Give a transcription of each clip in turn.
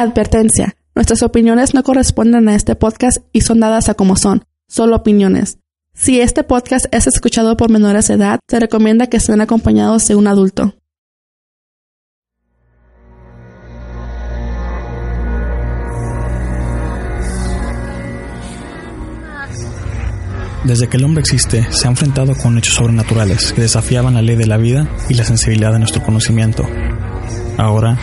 Advertencia. Nuestras opiniones no corresponden a este podcast y son dadas a como son, solo opiniones. Si este podcast es escuchado por menores de edad, se recomienda que estén acompañados de un adulto. Desde que el hombre existe, se ha enfrentado con hechos sobrenaturales que desafiaban la ley de la vida y la sensibilidad de nuestro conocimiento. Ahora,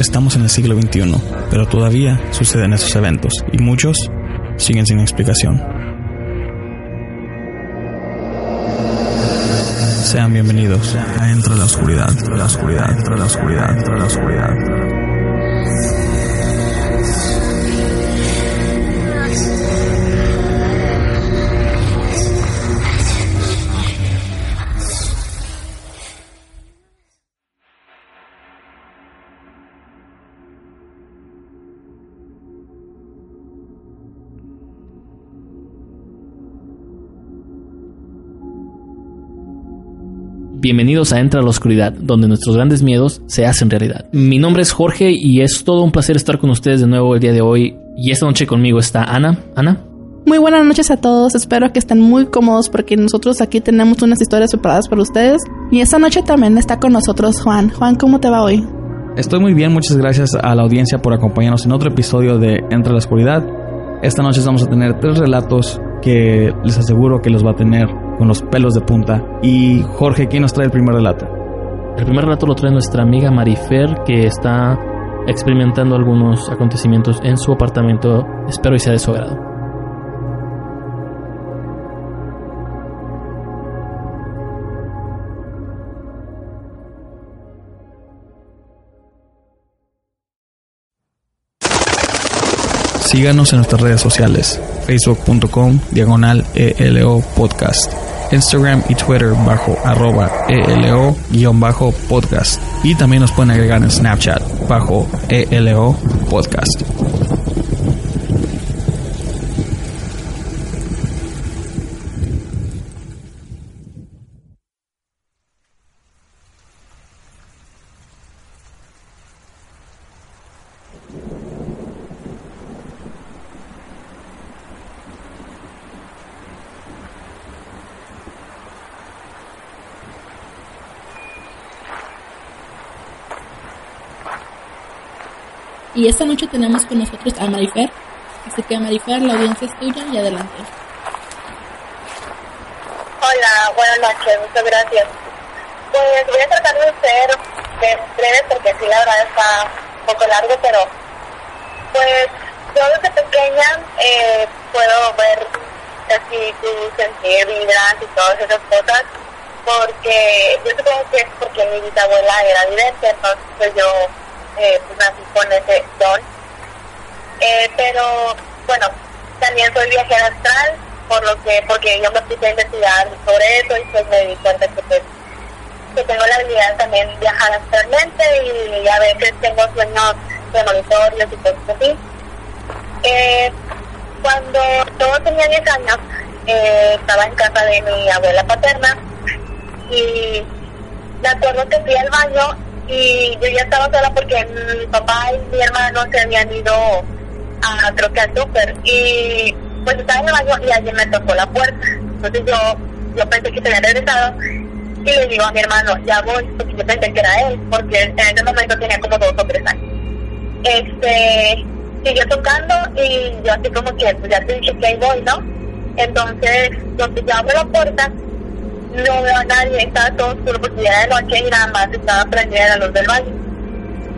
estamos en el siglo XXI, pero todavía suceden esos eventos y muchos siguen sin explicación. Sean bienvenidos a Entre la Oscuridad, la Oscuridad, la Oscuridad, la Oscuridad. Bienvenidos a Entra a la Oscuridad, donde nuestros grandes miedos se hacen realidad. Mi nombre es Jorge y es todo un placer estar con ustedes de nuevo el día de hoy. Y esta noche conmigo está Ana. Ana. Muy buenas noches a todos, espero que estén muy cómodos porque nosotros aquí tenemos unas historias preparadas para ustedes. Y esta noche también está con nosotros Juan. Juan, ¿cómo te va hoy? Estoy muy bien, muchas gracias a la audiencia por acompañarnos en otro episodio de Entra a la Oscuridad. Esta noche vamos a tener tres relatos que les aseguro que los va a tener con los pelos de punta. Y Jorge, ¿quién nos trae el primer relato? El primer relato lo trae nuestra amiga Marifer, que está experimentando algunos acontecimientos en su apartamento. Espero y sea de su agrado. Síganos en nuestras redes sociales, facebook.com diagonal ELO podcast, Instagram y Twitter bajo arroba ELO guion bajo podcast. Y también nos pueden agregar en Snapchat bajo ELO podcast. Y esta noche tenemos con nosotros a Marifer. Así que Marifer, la audiencia es tuya y adelante. Hola, buenas noches, muchas gracias. Pues voy a tratar de ser breve porque sí, la verdad está un poco largo, pero pues yo desde pequeña eh, puedo ver espíritus, sentir vibras y todas esas cosas, porque yo supongo que es porque mi bisabuela era vidente, entonces pues yo eh, pues nací con ese don. Eh, pero bueno, también soy viajera astral, por lo que, porque yo me puse a investigar sobre eso y pues me di cuenta que pues que tengo la habilidad también de viajar astralmente y a veces tengo sueños premonitorios y cosas así. Eh, cuando yo tenía 10 años, eh, estaba en casa de mi abuela paterna y me acuerdo que fui al baño y yo ya estaba sola porque mi papá y mi hermano se habían ido a creo que al súper y pues estaba en el baño y alguien me tocó la puerta. Entonces yo yo pensé que se había regresado y le digo a mi hermano ya voy porque yo pensé que era él porque en ese momento tenía como dos o tres años. Este siguió tocando y yo así como que pues ya te dije que ahí voy no entonces yo abro la puerta no veo a nadie, estaba todo oscuro porque ya de noche y nada más estaba prendida la luz del baño.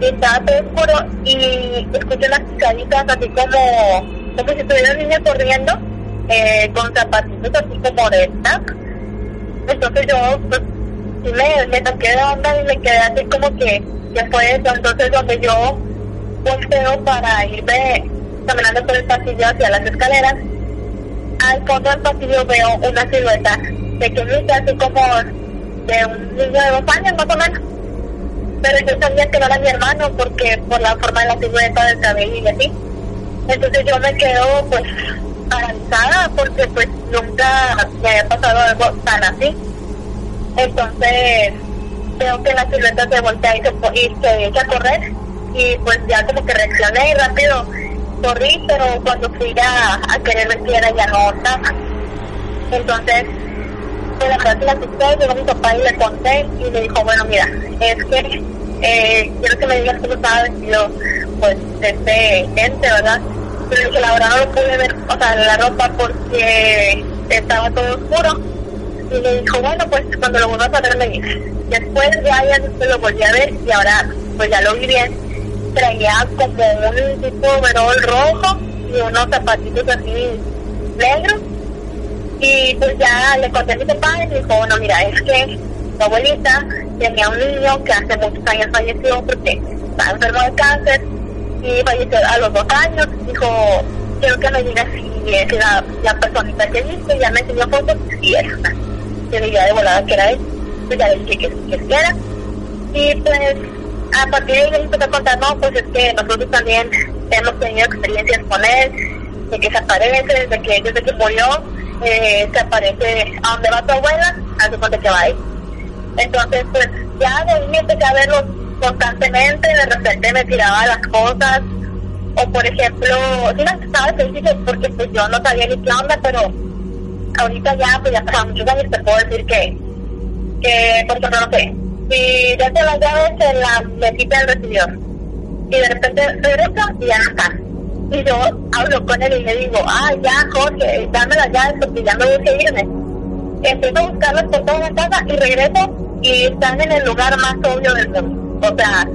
Y estaba todo oscuro y escuché las pisaditas así como, como si estuviera un niño corriendo eh, con zapatitos así como de tac. Entonces yo pues, me, me toqué de onda y me quedé así como que, que fue eso. Entonces donde yo volteo para irme caminando por el pasillo hacia las escaleras, al fondo del pasillo veo una silueta pequeñita, así como de un niño de dos años más o menos. Pero yo sabía que no era mi hermano porque por la forma de la silueta del cabello y así. Entonces yo me quedo pues paralizada porque pues nunca me había pasado algo tan así. Entonces veo que la silueta se voltea y se, y se echa a correr y pues ya como que reaccioné y rápido corrí, pero cuando fui a, a querer era ya no estaba. Entonces, la llegó mi papá y le conté y me dijo, bueno, mira, es que eh, quiero que me digas cómo estaba vestido pues este ente, ¿verdad? Pero dije, la verdad no pude ver, o sea, la ropa porque estaba todo oscuro. Y me dijo, bueno, pues cuando lo vuelvas a ver me dices. Después ya, ya lo volví a ver y ahora pues ya lo vi bien. Traía como un tipo overol rojo y unos zapatitos así negros. Y pues ya le conté a mi papá y me dijo, bueno, mira, es que mi abuelita tenía un niño que hace muchos años falleció porque estaba enfermo de cáncer y falleció a los dos años. Dijo, quiero que me digas si es la, la personita que viste, ya me enseñó fotos y era. Yo diría de volada que era él, pues ya le que, que era. Y pues a partir de ahí me empezó a contar, no, pues es que nosotros también hemos tenido experiencias con él, de que se aparece, de que desde que murió eh, se aparece a donde va tu abuela, a su cuenta que va ahí. Entonces, pues ya de ahí empecé a verlo constantemente, de repente me tiraba las cosas, o por ejemplo, sí me estaba difícil porque pues yo no sabía ni qué onda, pero ahorita ya, pues ya pasaron muchos años, te puedo decir que, que por ejemplo, no sé, si dejo las llaves en la mesita del recibidor, y de repente regresa y ya no está. Y yo hablo con él y le digo, ah, ya, Jorge, dame las llaves porque ya me voy a irme. Empiezo a buscarlas por toda la casa y regreso y están en el lugar más obvio del mundo. O sea,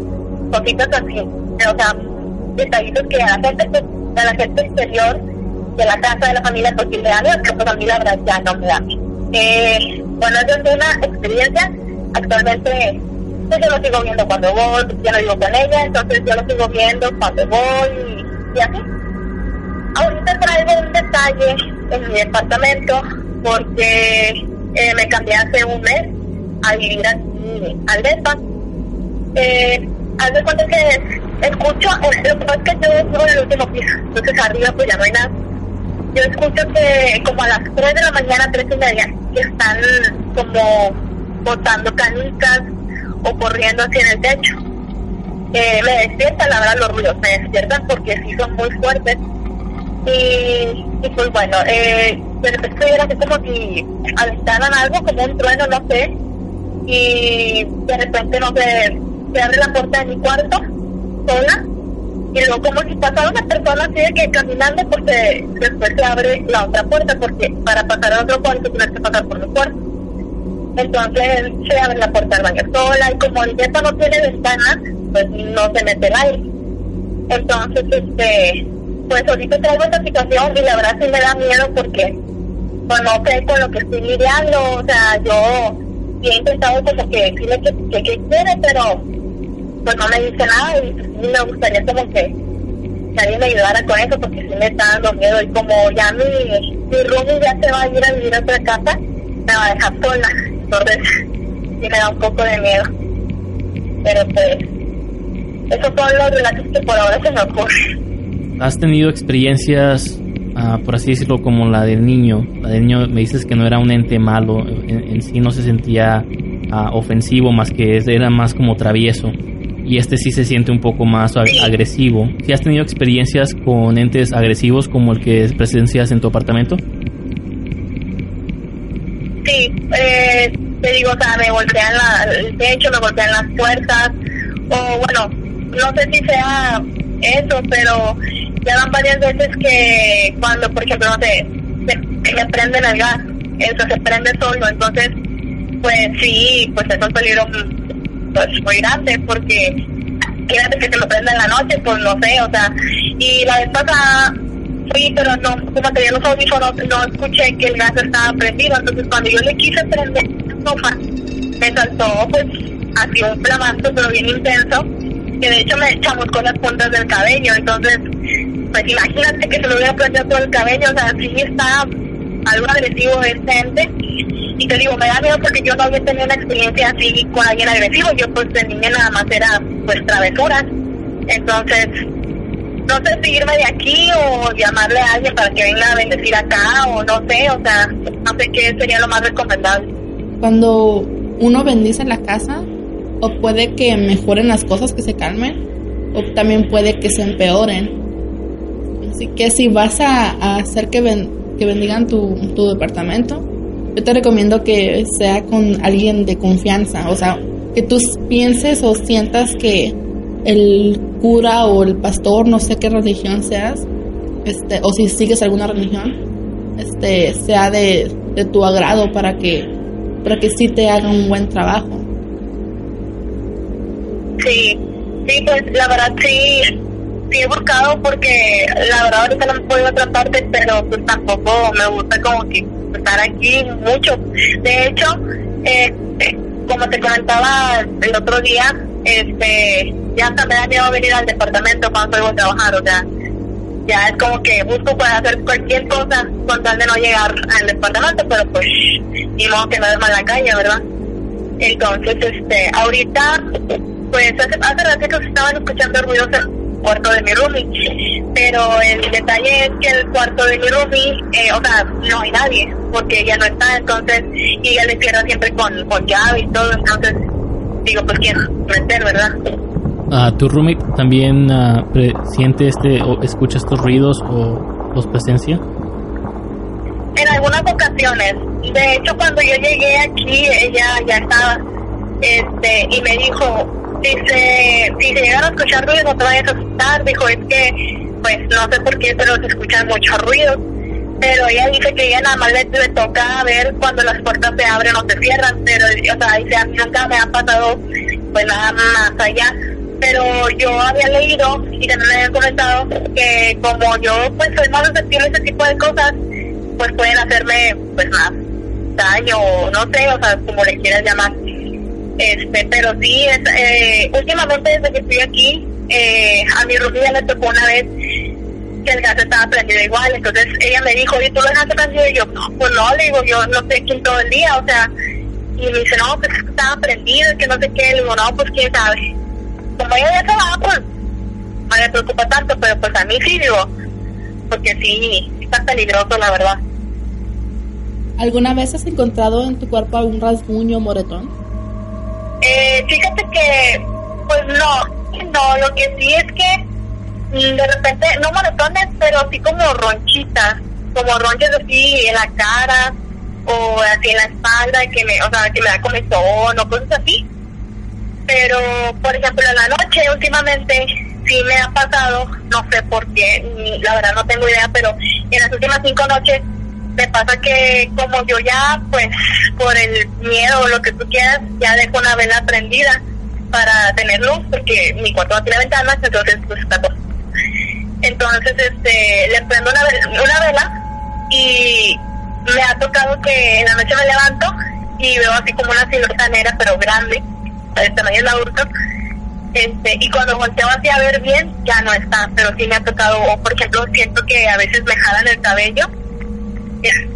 cositas así. O sea, detallitos que a la gente, a la gente exterior de la casa de la familia, porque le dan que pues a mí la verdad ya no me da. Eh, bueno, esa es una experiencia. Actualmente, pues yo lo sigo viendo cuando voy, ya no vivo con ella, entonces yo lo sigo viendo cuando voy así. Ahorita traigo un detalle en mi departamento porque eh, me cambié hace un mes a vivir aquí al DEPA. Eh, haz de cuenta que escucho, eh, lo que pasa es que yo vivo en el último piso, entonces arriba pues ya no hay nada. Yo escucho que como a las 3 de la mañana, 3 y media, que están como botando canicas o corriendo hacia el techo. Eh, me despierta, la verdad, los ruidos me despiertan porque sí son muy fuertes. Y, y pues bueno, eh, de repente era así como si aventaran algo, como un trueno, no sé. Y de repente, no sé, se abre la puerta de mi cuarto sola y luego como si pasara una persona así de que caminando porque después se abre la otra puerta porque para pasar a otro cuarto tienes que pasar por mi cuarto entonces se abre la puerta del baño sola y como el depa no tiene ventanas pues no se mete el aire entonces este pues ahorita traigo esta situación y la verdad sí me da miedo porque pues no sé con lo que estoy lidiando o sea yo he intentado como que decirle que, que, que quiere pero pues no me dice nada y me gustaría como que, alguien me ayudara con eso porque sí me está dando miedo y como ya mi, mi roomie ya se va a ir a vivir a otra casa, me va a dejar sola, entonces sí me da un poco de miedo. Pero pues, esos son los relatos que por ahora se me ocurren. ¿Has tenido experiencias, uh, por así decirlo, como la del niño? La del niño me dices que no era un ente malo, en, en sí no se sentía uh, ofensivo, más que era más como travieso y este sí se siente un poco más ag agresivo. ¿Si has tenido experiencias con entes agresivos como el que presencias en tu apartamento? Sí, eh, te digo, o sea, me golpean la, el techo, me golpean las puertas, o bueno, no sé si sea eso, pero ya van varias veces que cuando, por ejemplo, no sé, se, me prenden el gas, eso se prende solo, entonces, pues sí, pues eso es un pues muy grande porque quédate que te lo prenda en la noche, pues no sé, o sea, y la vez pasada pero no, como tenía los audífonos, no escuché que el gas estaba prendido, entonces cuando yo le quise prender la sofa, me saltó pues así un flamazo, pero bien intenso, que de hecho me con las puntas del cabello, entonces, pues imagínate que se lo hubiera prendido todo el cabello, o sea, sí está algo agresivo este ente y te digo, me da miedo porque yo no había tenido una experiencia así con alguien agresivo. Yo pues de niña nada más era pues travesuras. Entonces, no sé si irme de aquí o llamarle a alguien para que venga a bendecir acá o no sé, o sea, no sé qué sería lo más recomendable. Cuando uno bendice la casa, o puede que mejoren las cosas, que se calmen, o también puede que se empeoren. Así que si vas a, hacer que, que bendigan tu, tu departamento, yo te recomiendo que sea con alguien de confianza, o sea, que tú pienses o sientas que el cura o el pastor, no sé qué religión seas, este, o si sigues alguna religión, este, sea de, de tu agrado para que, para que sí te haga un buen trabajo. Sí, sí, pues la verdad sí, sí he buscado porque la verdad ahorita no me puedo ir otra parte, pero pues tampoco me gusta como que estar aquí mucho. De hecho, eh, como te comentaba el otro día, este, ya hasta me da miedo venir al departamento cuando salgo a trabajar, o sea, ya es como que busco para hacer cualquier cosa con tal de no llegar al departamento, pero pues, ni modo que no es mala calle, ¿verdad? Entonces, este, ahorita, pues hace, hace ratito se estaban escuchando ruidos en el cuarto de mi roomie, pero el detalle es que el cuarto de mi roomie, eh, o sea, no hay nadie, porque ella no está, entonces, y ella le cierra siempre con, con llave y todo, entonces, digo, pues quién meter, ¿verdad? Uh, ¿Tu roommate también uh, siente este o escucha estos ruidos o los presencia? En algunas ocasiones. De hecho, cuando yo llegué aquí, ella ya estaba este y me dijo, dice, si se llegan a escuchar ruidos no te vayas a asustar. Dijo, es que, pues no sé por qué, pero se escuchan muchos ruidos. Pero ella dice que ella nada más le, toca ver cuando las puertas se abren o se cierran. Pero, o sea, dice, a mí nunca me ha pasado, pues nada más allá pero yo había leído y también me habían comentado que como yo pues soy más receptivo a ese tipo de cosas, pues pueden hacerme pues más daño no sé, o sea, como le quieras llamar. Este, pero sí, es, eh, últimamente desde que estoy aquí, eh, a mi rubia le tocó una vez que el gas estaba prendido igual, entonces ella me dijo, ¿y tú lo dejaste prendido? Y yo, pues no, le digo, yo no estoy aquí todo el día, o sea, y me dice, no, pues estaba prendido, que no sé qué, le digo, no, pues quién sabe como ella ya se va, pues no me preocupa tanto, pero pues a mí sí digo, porque sí, está peligroso la verdad. ¿Alguna vez has encontrado en tu cuerpo algún rasguño moretón? Eh, fíjate que, pues no, no, lo que sí es que de repente, no moretones, pero así como ronchitas, como ronchas así en la cara o así en la espalda, que me, o sea, que me da comezón o cosas así pero por ejemplo en la noche últimamente sí me ha pasado, no sé por qué, la verdad no tengo idea, pero en las últimas cinco noches me pasa que como yo ya, pues por el miedo o lo que tú quieras, ya dejo una vela prendida para tener luz, porque mi cuarto no tiene ventanas, entonces pues está. Entonces este le prendo una vela, una vela y me ha tocado que en la noche me levanto y veo así como una silueta negra pero grande el tamaño del adulto. Este, y cuando volteo hacia ver bien, ya no está, pero sí me ha tocado, o por ejemplo, siento que a veces me jalan el cabello.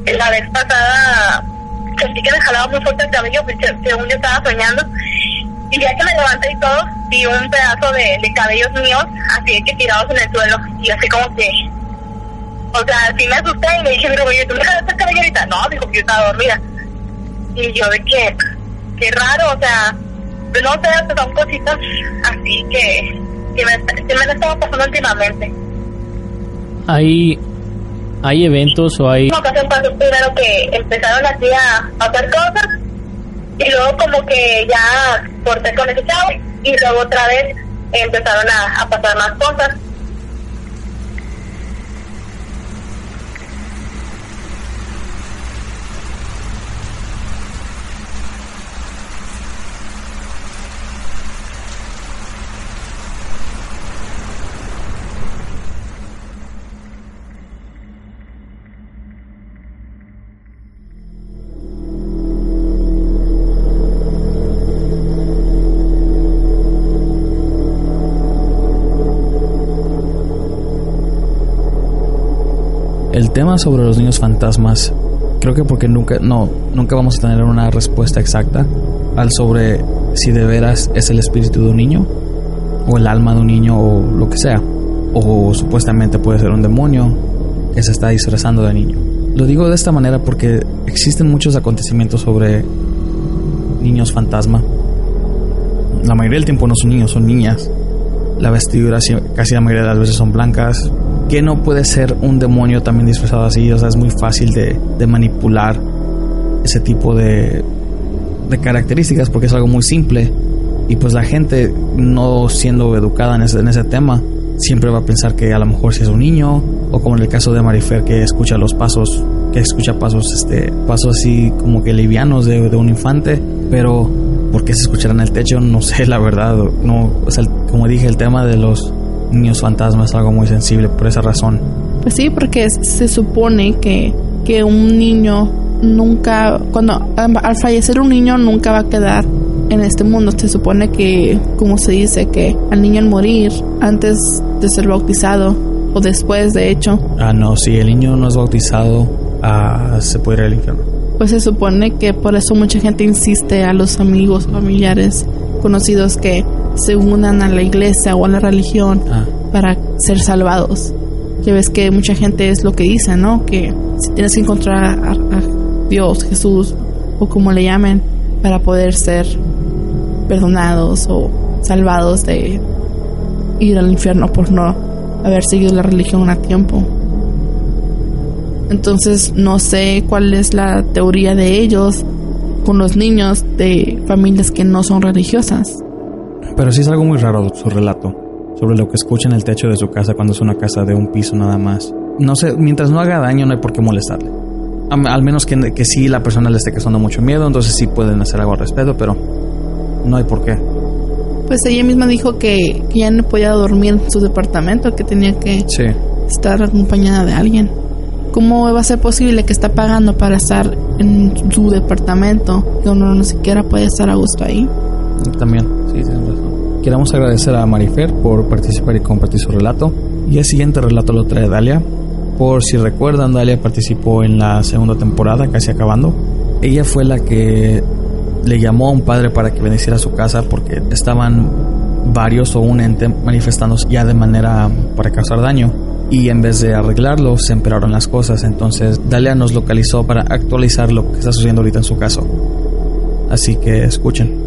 La vez pasada sentí que me jalaba muy fuerte el cabello, según yo estaba soñando. Y ya que me levanté y todo, vi un pedazo de, de cabellos míos, así que tirados en el suelo. Y así como que, o sea, sí me asusté y me dije, pero oye, ¿tú me jalaste el cabello ahorita? No, dijo que yo estaba dormida. Y yo de que, qué raro, o sea, no sé, son cositas así que, que me, que me han estado pasando últimamente. ¿Hay, ¿Hay eventos o hay...? Una ocasión pasó primero que empezaron así a hacer cosas y luego como que ya corté con ese chavo y luego otra vez empezaron a, pasar más cosas tema sobre los niños fantasmas, creo que porque nunca, no, nunca vamos a tener una respuesta exacta al sobre si de veras es el espíritu de un niño, o el alma de un niño, o lo que sea. O supuestamente puede ser un demonio que se está disfrazando de niño. Lo digo de esta manera porque existen muchos acontecimientos sobre niños fantasma. La mayoría del tiempo no son niños, son niñas. la vestidura casi la mayoría de las veces son blancas. Que no puede ser un demonio también disfrazado así, o sea, es muy fácil de, de manipular ese tipo de, de características porque es algo muy simple y pues la gente no siendo educada en ese, en ese tema siempre va a pensar que a lo mejor si es un niño o como en el caso de Marifer que escucha los pasos que escucha pasos este pasos así como que livianos de, de un infante pero ¿por qué se escuchará en el techo? no sé la verdad no o como dije el tema de los niños fantasmas es algo muy sensible por esa razón pues sí porque se supone que que un niño nunca cuando al fallecer un niño nunca va a quedar en este mundo. Se supone que, como se dice, que al niño al morir, antes de ser bautizado, o después, de hecho. Ah, no, si el niño no es bautizado, ah, se puede ir al infierno. Pues se supone que por eso mucha gente insiste a los amigos, familiares, conocidos que se unan a la iglesia o a la religión ah. para ser salvados. Ya ves que mucha gente es lo que dice, ¿no? Que si tienes que encontrar a, a Dios, Jesús, o como le llamen, para poder ser perdonados o salvados de ir al infierno por no haber seguido la religión a tiempo. Entonces no sé cuál es la teoría de ellos con los niños de familias que no son religiosas. Pero sí es algo muy raro su relato sobre lo que escucha en el techo de su casa cuando es una casa de un piso nada más. No sé, mientras no haga daño no hay por qué molestarle. Al menos que, que sí la persona le esté causando mucho miedo, entonces sí pueden hacer algo al respecto, pero no hay por qué. Pues ella misma dijo que, ya no podía dormir en su departamento, que tenía que estar acompañada de alguien. ¿Cómo va a ser posible que está pagando para estar en su departamento y uno no siquiera puede estar a gusto ahí? También, sí, tienes razón. Queremos agradecer a Marifer por participar y compartir su relato. Y el siguiente relato lo trae Dalia. Por si recuerdan, Dalia participó en la segunda temporada, casi acabando. Ella fue la que le llamó a un padre para que bendiciera su casa porque estaban varios o un ente manifestándose ya de manera para causar daño y en vez de arreglarlo se empeoraron las cosas entonces Dalia nos localizó para actualizar lo que está sucediendo ahorita en su caso así que escuchen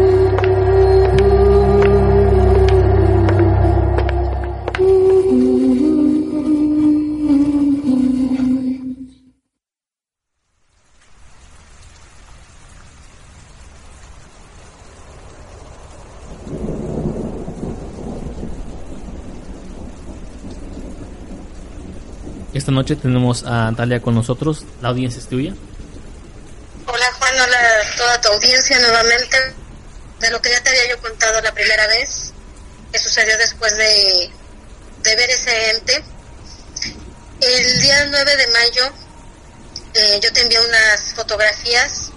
Esta noche tenemos a Dalia con nosotros. La audiencia es tuya. Hola Juan, hola a toda tu audiencia nuevamente. De lo que ya te había yo contado la primera vez, que sucedió después de, ver ese ente. El día 9 de mayo eh, yo te envié unas fotografías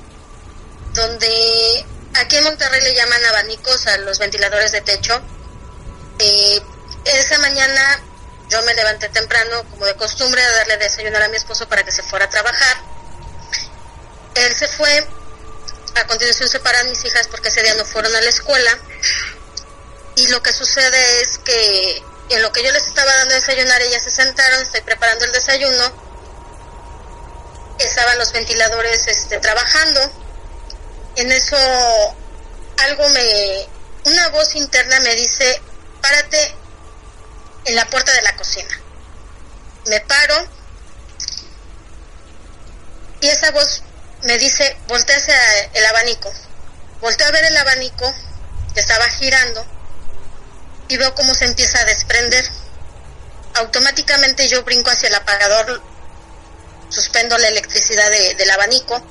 donde aquí en Monterrey le llaman abanicos a los ventiladores de techo. Eh, esa mañana yo me levanté temprano, como de costumbre, a darle desayunar a mi esposo para que se fuera a trabajar. Él se fue, a continuación se paran mis hijas porque ese día no fueron a la escuela. Y lo que sucede es que en lo que yo les estaba dando desayunar, ellas se sentaron, estoy preparando el desayuno. Estaban los ventiladores este, trabajando. En eso algo me, una voz interna me dice, párate en la puerta de la cocina. Me paro y esa voz me dice, voltea hacia el abanico. Volteo a ver el abanico que estaba girando y veo cómo se empieza a desprender. Automáticamente yo brinco hacia el apagador, suspendo la electricidad del abanico,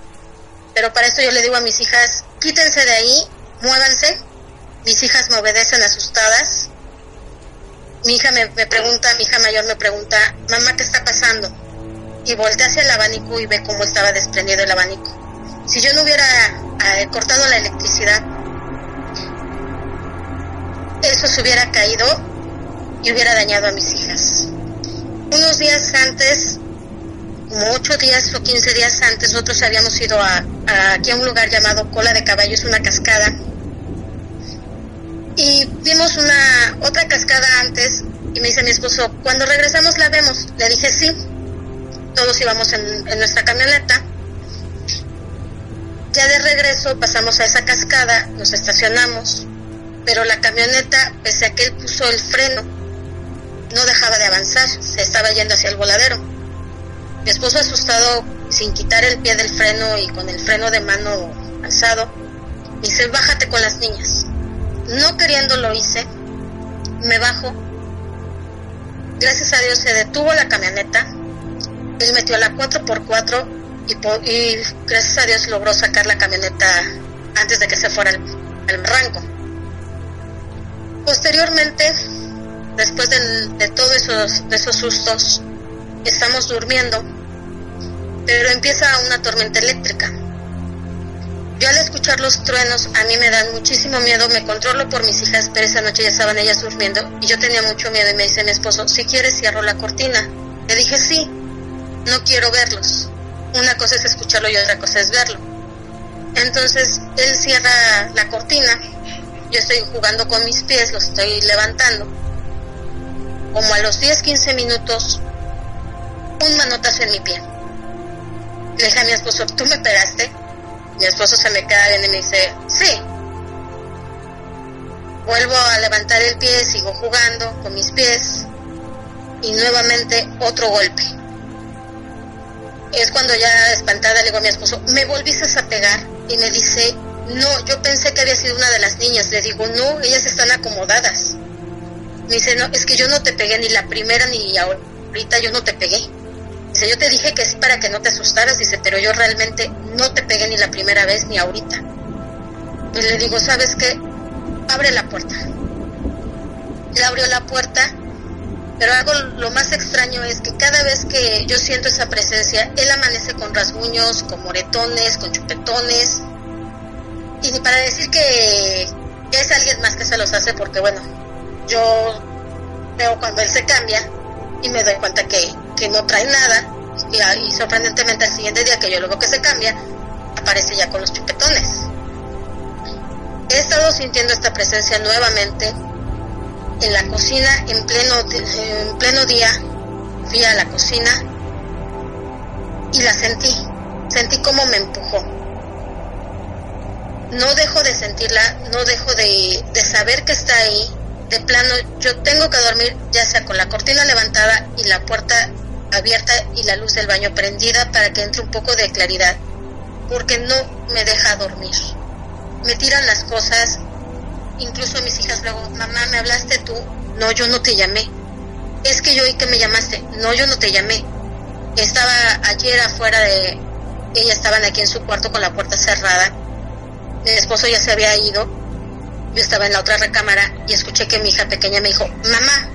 pero para eso yo le digo a mis hijas, quítense de ahí, muévanse. Mis hijas me obedecen asustadas mi hija me, pregunta, mi hija mayor me pregunta, mamá, ¿qué está pasando? Y voltea hacia el abanico y ve cómo estaba desprendido el abanico. Si yo no hubiera eh, cortado la electricidad, eso se hubiera caído y hubiera dañado a mis hijas. Unos días antes, como 8 días o 15 días antes, nosotros habíamos ido a, aquí a un lugar llamado Cola de Caballo, es una cascada. Y vimos una otra cascada antes y me dice mi esposo, cuando regresamos la vemos. Le dije sí. Todos íbamos en, nuestra camioneta. Ya de regreso pasamos a esa cascada, nos estacionamos, pero la camioneta, pese a que él puso el freno, no dejaba de avanzar, se estaba yendo hacia el voladero. Mi esposo asustado, sin quitar el pie del freno y con el freno de mano alzado, dice, bájate con las niñas. No queriendo lo hice, me bajo. Gracias a Dios se detuvo la camioneta, él metió la 4x4 y, y gracias a Dios logró sacar la camioneta antes de que se fuera al, barranco. Posteriormente, después de, todos esos sustos, estamos durmiendo, pero empieza una tormenta eléctrica. Yo al escuchar los truenos a mí me dan muchísimo miedo, me controlo por mis hijas, pero esa noche ya estaban ellas durmiendo y yo tenía mucho miedo y me dice mi esposo, si quieres cierro la cortina. Le dije sí, no quiero verlos. Una cosa es escucharlo y otra cosa es verlo. Entonces él cierra la cortina, yo estoy jugando con mis pies, los estoy levantando. Como a los 10-15 minutos, un manotazo en mi pie. Le dije a mi esposo, ¿tú me pegaste? Mi esposo se me queda bien y me dice, sí. Vuelvo a levantar el pie, sigo jugando con mis pies y nuevamente otro golpe. Es cuando ya espantada le digo a mi esposo, ¿me volviste a pegar? Y me dice, no, yo pensé que había sido una de las niñas. Le digo, no, ellas están acomodadas. Me dice, no, es que yo no te pegué ni la primera ni ahorita yo no te pegué. Dice, yo te dije que sí para que no te asustaras, dice, pero yo realmente no te pegué ni la primera vez ni ahorita. Pues le digo, ¿sabes qué? Abre la puerta. Le abrió la puerta, pero algo lo más extraño es que cada vez que yo siento esa presencia, él amanece con rasguños, con moretones, con chupetones. Y ni para decir que es alguien más que se los hace, porque bueno, yo veo cuando él se cambia y me doy cuenta que, que no trae nada y, y, sorprendentemente al siguiente día que yo luego que se cambia aparece ya con los chupetones. He estado sintiendo esta presencia nuevamente en la cocina en pleno en pleno día fui a la cocina y la sentí sentí como me empujó. No dejo de sentirla no dejo de, de saber que está ahí. De plano yo tengo que dormir ya sea con la cortina levantada y la puerta abierta y la luz del baño prendida para que entre un poco de claridad, porque no me deja dormir. Me tiran las cosas, incluso mis hijas luego, mamá, ¿me hablaste tú? No, yo no te llamé. Es que yo oí que me llamaste. No, yo no te llamé. Estaba ayer afuera de... Ellas estaban aquí en su cuarto con la puerta cerrada. Mi esposo ya se había ido yo estaba en la otra recámara y escuché que mi hija pequeña me dijo, mamá.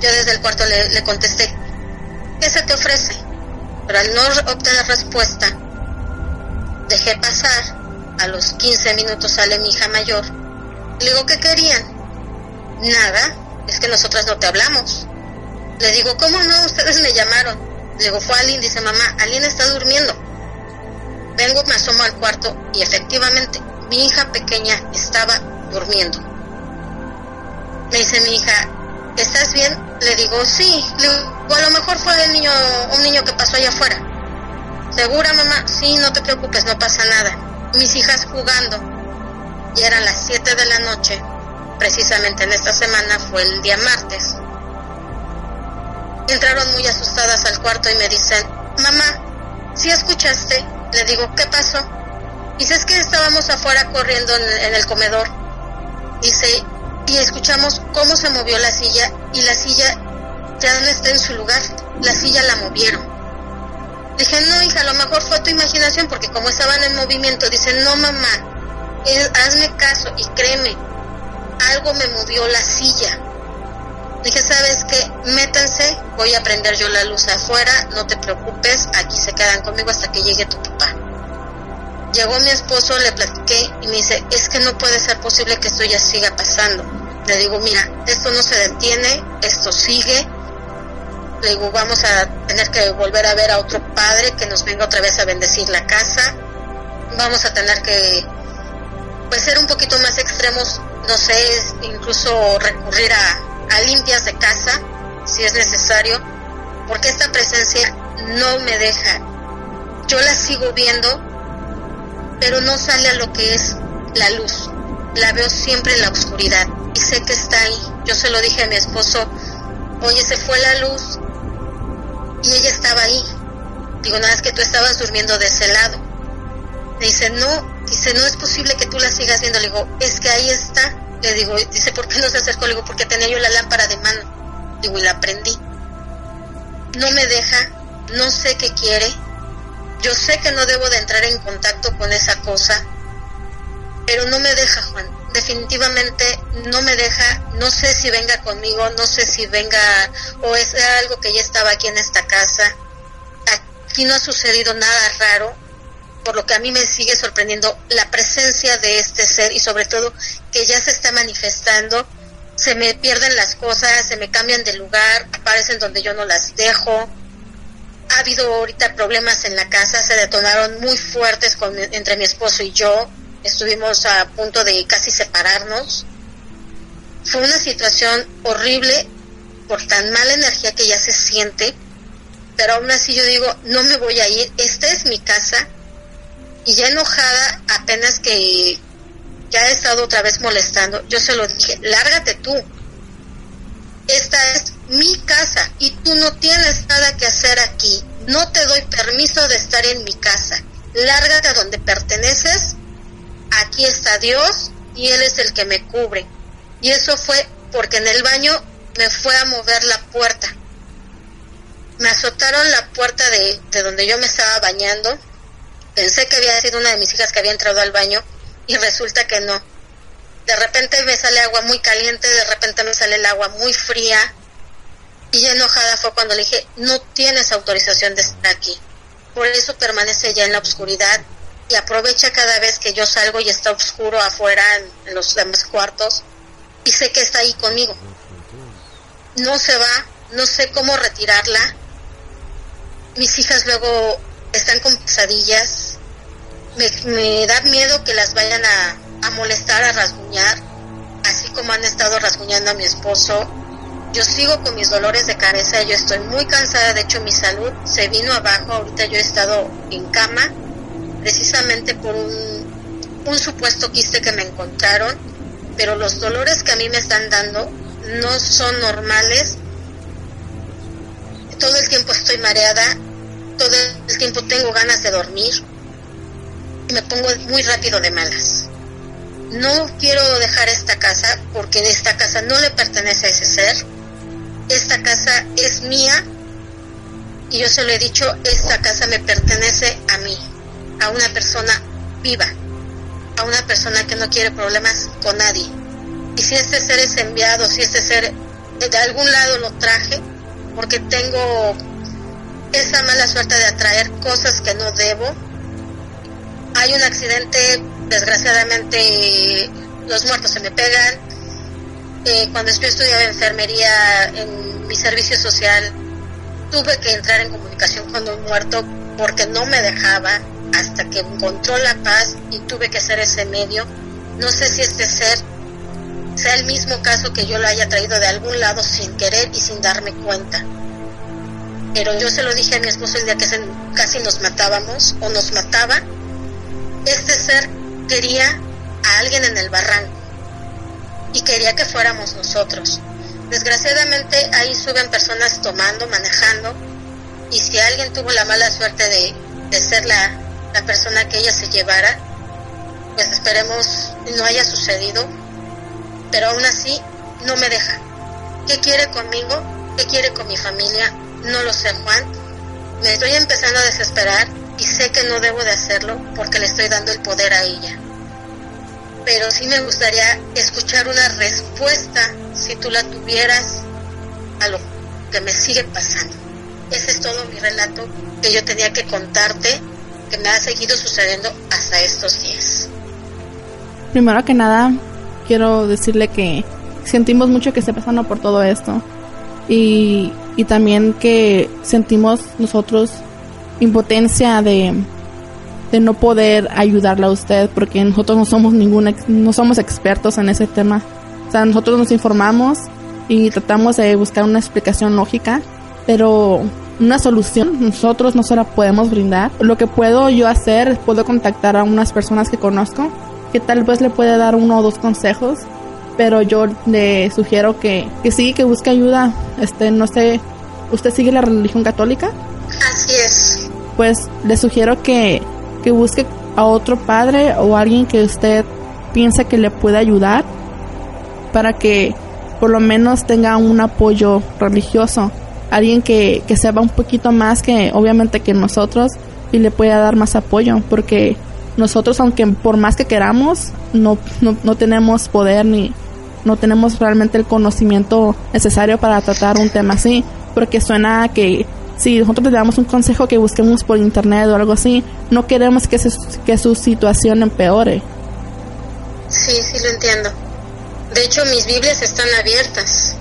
Yo desde el cuarto le contesté, ¿qué se te ofrece? Pero al no obtener respuesta, dejé pasar. A los 15 minutos sale mi hija mayor. Le digo, ¿qué querían? Nada, es que nosotras no te hablamos. Le digo, ¿cómo no? Ustedes me llamaron. Le digo, fue Aline, dice mamá, Aline está durmiendo. Vengo, me asomo al cuarto y efectivamente mi hija pequeña estaba durmiendo. Me dice mi hija, Le digo, sí. Le digo, a lo mejor fue el niño, un niño que pasó allá afuera. ¿Segura, mamá? Sí, no te preocupes, no pasa nada. Mis hijas jugando. Y eran las 7 de la noche. Precisamente en esta semana fue el día martes. Entraron muy asustadas al cuarto y me dicen, mamá, ¿sí escuchaste? Le digo, ¿qué pasó? Dice, es que estábamos afuera corriendo en, en, el comedor. Dice, y escuchamos cómo se movió la silla y la silla ya no está en su lugar. La silla la movieron. Dije, no, hija, a lo mejor fue tu imaginación porque como estaban en movimiento, dice, no, mamá, eh, hazme caso y créeme, algo me movió la silla. Dije, ¿sabes qué? Métanse, voy a prender yo la luz afuera, no te preocupes, aquí se quedan conmigo hasta que llegue tu papá. Llegó mi esposo, le platiqué y me dice, es que no puede ser posible que esto ya siga pasando. Le digo, mira, esto no se detiene, esto sigue. Le digo, vamos a tener que volver a ver a otro padre que nos venga otra vez a bendecir la casa. Vamos a tener que pues ser un poquito más extremos, no sé, incluso recurrir a, a limpias de casa si es necesario, porque esta presencia no me deja. Yo la sigo viendo, pero no sale a lo que es la luz. La veo siempre en la oscuridad y sé que está ahí. Yo se lo dije a mi esposo, oye, se fue la luz y ella estaba ahí. Digo, nada, es que tú estabas durmiendo de ese lado. Me dice, no, dice, no es posible que tú la sigas viendo. Le digo, es que ahí está. Le digo, dice, ¿por qué no se acercó? Le digo, porque tenía yo la lámpara de mano. Digo, y la prendí. No me deja, no sé qué quiere. Yo sé que no debo de entrar en contacto con esa cosa, pero no me deja, Juan. Definitivamente no me deja. No sé si venga conmigo, no sé si venga o es algo que ya estaba aquí en esta casa. Aquí no ha sucedido nada raro, por lo que a mí me sigue sorprendiendo la presencia de este ser y sobre todo que ya se está manifestando. Se me pierden las cosas, se me cambian de lugar, aparecen donde yo no las dejo. Ha habido ahorita problemas en la casa, se detonaron muy fuertes con, entre mi esposo y yo. Estuvimos a punto de casi separarnos. Fue una situación horrible por tan mala energía que ya se siente, pero aún así yo digo, no me voy a ir, esta es mi casa, y ya enojada, apenas que ya he estado otra vez molestando, yo se lo dije, lárgate tú. Esta es mi casa y tú no tienes nada que hacer aquí. No te doy permiso de estar en mi casa. Lárgate a donde perteneces. Aquí está Dios y Él es el que me cubre. Y eso fue porque en el baño me fue a mover la puerta. Me azotaron la puerta de, de donde yo me estaba bañando Pensé que había sido una de mis hijas que había entrado al baño y resulta que no. De repente me sale agua muy caliente, de repente me sale el agua muy fría. Y enojada fue cuando le dije, no tienes autorización de estar aquí. Por eso permanece ya en la oscuridad y aprovecha cada vez que yo salgo y está oscuro afuera en, los demás cuartos y sé que está ahí conmigo. No se va, no sé cómo retirarla. Mis hijas luego están con pesadillas, me, da miedo que las vayan a, a molestar, a rasguñar, así como han estado rasguñando a mi esposo. Yo sigo con mis dolores de cabeza, yo estoy muy cansada, de hecho mi salud se vino abajo, ahorita yo he estado en cama, precisamente por un, supuesto quiste que me encontraron, pero los dolores que a mí me están dando no son normales. Todo el tiempo estoy mareada, todo el tiempo tengo ganas de dormir y me pongo muy rápido de malas. No quiero dejar esta casa porque esta casa no le pertenece a ese ser. Esta casa es mía y yo se lo he dicho, esta casa me pertenece a una persona viva, a una persona que no quiere problemas con nadie. Y si este ser es enviado, si este ser de algún lado lo traje, porque tengo esa mala suerte de atraer cosas que no debo. Hay un accidente, desgraciadamente los muertos se me pegan. Eh, cuando yo estudiaba enfermería en mi servicio social, tuve que entrar en comunicación con un muerto porque no me dejaba hasta que encontró la paz y tuve que hacer ese medio. No sé si este ser sea el mismo caso que yo lo haya traído de algún lado sin querer y sin darme cuenta pero yo se lo dije a mi esposo el día que casi nos matábamos o nos mataba, este ser quería a alguien en el barranco y quería que fuéramos nosotros. Desgraciadamente ahí suben personas tomando, manejando y si alguien tuvo la mala suerte de, de ser la, la persona que ella se llevara, pues esperemos no haya sucedido, pero aún así no me deja. ¿Qué quiere conmigo? ¿Qué quiere con mi familia? No lo sé, Juan. Me estoy empezando a desesperar y sé que no debo de hacerlo porque le estoy dando el poder a ella. Pero sí me gustaría escuchar una respuesta, si tú la tuvieras, a lo que me sigue pasando. Ese es todo mi relato que yo tenía que contarte, que me ha seguido sucediendo hasta estos días. Primero que nada, quiero decirle que sentimos mucho que esté pasando por todo esto. Y y también que sentimos nosotros impotencia de, de no poder ayudarle a usted porque nosotros no somos ningún no somos expertos en ese tema. O sea, nosotros nos informamos y tratamos de buscar una explicación lógica, pero una solución nosotros no se la podemos brindar. Lo que puedo yo hacer es puedo contactar a unas personas que conozco que tal vez le puede dar uno o dos consejos pero yo le sugiero que, que sí, que busque ayuda. Este, no sé, ¿usted sigue la religión católica? Así es. Pues le sugiero que, que busque a otro padre o alguien que usted piense que le pueda ayudar para que por lo menos tenga un apoyo religioso. Alguien que, que sepa un poquito más que obviamente que nosotros y le pueda dar más apoyo porque nosotros aunque por más que queramos no, no, no tenemos poder ni, no tenemos realmente el conocimiento necesario para tratar un tema así, porque suena que si nosotros le damos un consejo que busquemos por internet o algo así, no queremos que, que su situación empeore. Sí, sí lo entiendo. De hecho, mis Biblias están abiertas.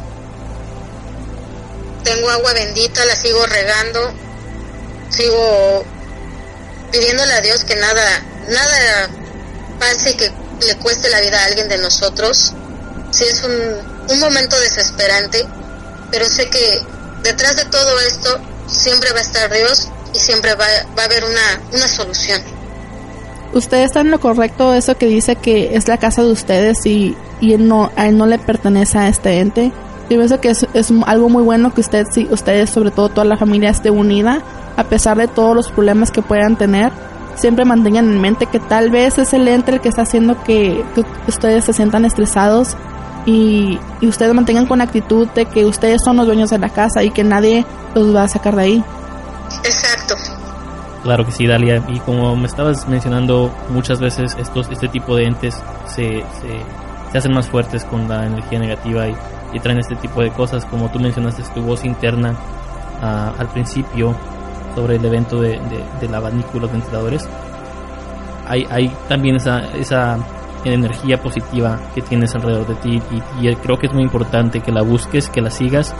Tengo agua bendita, la sigo regando, sigo pidiéndole a Dios que nada, nada pase que le cueste la vida a alguien de nosotros sí es un, un momento desesperante, pero sé que detrás de todo esto siempre va a estar Dios y siempre va, va a haber una, una solución. Usted está en lo correcto eso que dice que es la casa de ustedes y, y no, a él no le pertenece a este ente. Yo pienso que es, es algo muy bueno que usted, sí, ustedes, sobre todo toda la familia, esté unida, a pesar de todos los problemas que puedan tener. Siempre mantengan en mente que tal vez es el ente el que está haciendo que, que ustedes se sientan estresados y, ustedes mantengan con actitud de que ustedes son los dueños de la casa y que nadie los va a sacar de ahí. Exacto. Claro que sí, Dalia. Y como me estabas mencionando, muchas veces estos, este tipo de entes se, se, hacen más fuertes con la energía negativa y, y, traen este tipo de cosas. Como tú mencionaste, tu voz interna ah, al principio sobre el evento de, de, del los ventiladores. Hay, hay también esa, esa energía positiva que tienes alrededor de ti y, creo que es muy importante que la busques, que la sigas.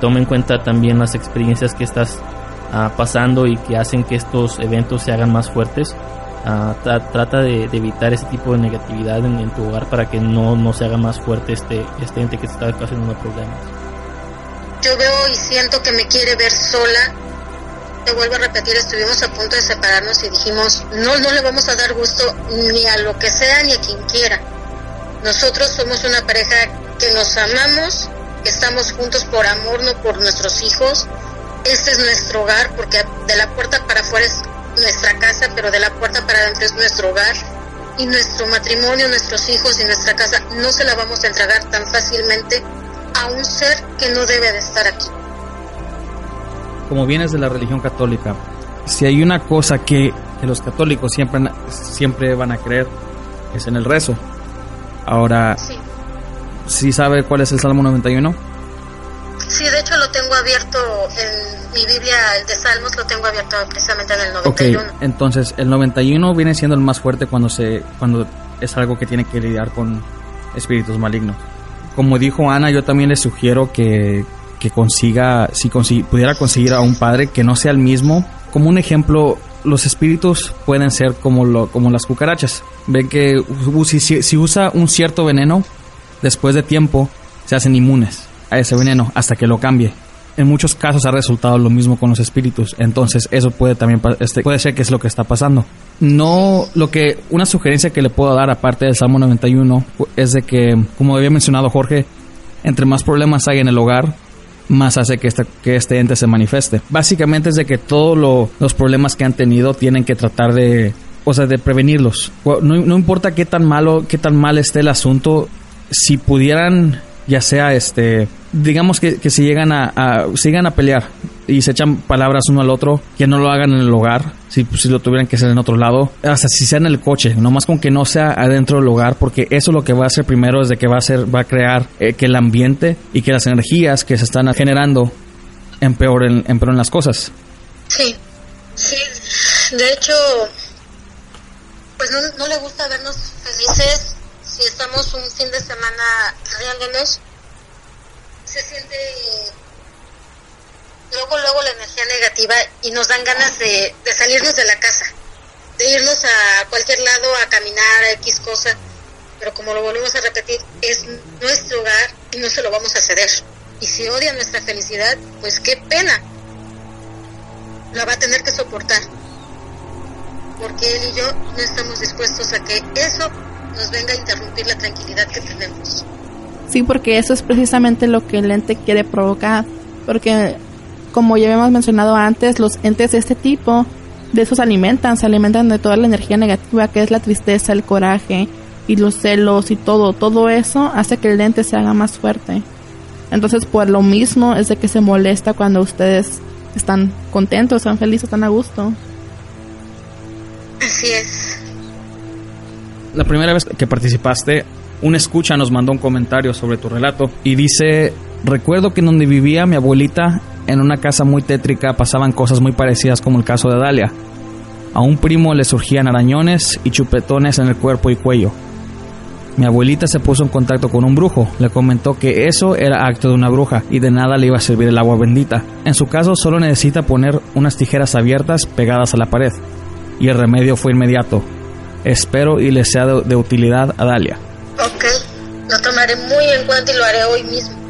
Toma en cuenta también las experiencias que estás ah, pasando y que hacen que estos eventos se hagan más fuertes. Ah, trata de, evitar ese tipo de negatividad en, tu hogar para que no, no se haga más fuerte este, este ente que está causando problemas. Yo veo y siento que me quiere ver sola te vuelvo a repetir, estuvimos a punto de separarnos y dijimos, no, no le vamos a dar gusto ni a lo que sea ni a quien quiera. Nosotros somos una pareja que nos amamos, estamos juntos por amor, no por nuestros hijos. Este es nuestro hogar, porque de la puerta para afuera es nuestra casa, pero de la puerta para adentro es nuestro hogar. Y nuestro matrimonio, nuestros hijos y nuestra casa no se la vamos a entregar tan fácilmente a un ser que no debe de estar aquí como vienes de la religión católica, si hay una cosa que, los católicos siempre, siempre van a creer, es en el rezo. Ahora, sí. sabe cuál es el Salmo 91? Sí, de hecho lo tengo abierto en mi Biblia, el de Salmos lo tengo abierto precisamente en el 91. Ok, entonces el 91 viene siendo el más fuerte cuando, se, cuando es algo que tiene que lidiar con espíritus malignos. Como dijo Ana, yo también le sugiero que, que consiga, si pudiera conseguir a un padre que no sea el mismo. Como un ejemplo, los espíritus pueden ser como, lo, como las cucarachas. Ven que si, si usa un cierto veneno, después de tiempo se hacen inmunes a ese veneno hasta que lo cambie. En muchos casos ha resultado lo mismo con los espíritus, entonces eso puede también este, puede ser que es lo que está pasando. No, lo que una sugerencia que le puedo dar aparte del Salmo 91 es de que, como había mencionado Jorge, entre más problemas hay en el hogar, más hace que este, que este ente se manifieste. Básicamente es de que todos los problemas que han tenido tienen que tratar de, o sea, de prevenirlos. No, no importa qué tan malo, qué tan mal esté el asunto, si pudieran ya sea este digamos que, que si llegan a, a, a pelear y se echan palabras uno al otro que no lo hagan en el hogar si, si lo tuvieran que hacer en otro lado hasta si sea en el coche nomás con que no sea adentro del hogar porque eso lo que va a hacer primero es de que va a hacer va a crear eh, que el ambiente y que las energías que se están generando empeoren, empeoren las cosas. Sí sí. De hecho pues no, no le gusta vernos felices si estamos un fin de semana riéndonos, se siente luego, luego la energía negativa y nos dan ganas de, de salirnos de la casa, de irnos a cualquier lado a caminar, a X cosa. Pero como lo volvemos a repetir, es nuestro hogar y no se lo vamos a ceder. Y si odia nuestra felicidad, pues qué pena. La va a tener que soportar. Porque él y yo no estamos dispuestos a que eso nos venga a interrumpir la tranquilidad que tenemos. Sí, porque eso es precisamente lo que el ente quiere provocar. Porque, como ya habíamos mencionado antes, los entes de este tipo, de esos alimentan, se alimentan de toda la energía negativa, que es la tristeza, el coraje y los celos y todo. Todo eso hace que el ente se haga más fuerte. Entonces, por lo mismo es de que se molesta cuando ustedes están contentos, están felices, están a gusto. Así es. La primera vez que participaste, un escucha nos mandó un comentario sobre tu relato y dice, recuerdo que en donde vivía mi abuelita, en una casa muy tétrica, pasaban cosas muy parecidas como el caso de Dalia. A un primo le surgían arañones y chupetones en el cuerpo y cuello. Mi abuelita se puso en contacto con un brujo, le comentó que eso era acto de una bruja y de nada le iba a servir el agua bendita. En su caso solo necesita poner unas tijeras abiertas pegadas a la pared. Y el remedio fue inmediato. Espero y le sea de, de utilidad a Dalia. Ok, lo tomaré muy en cuenta y lo haré hoy mismo.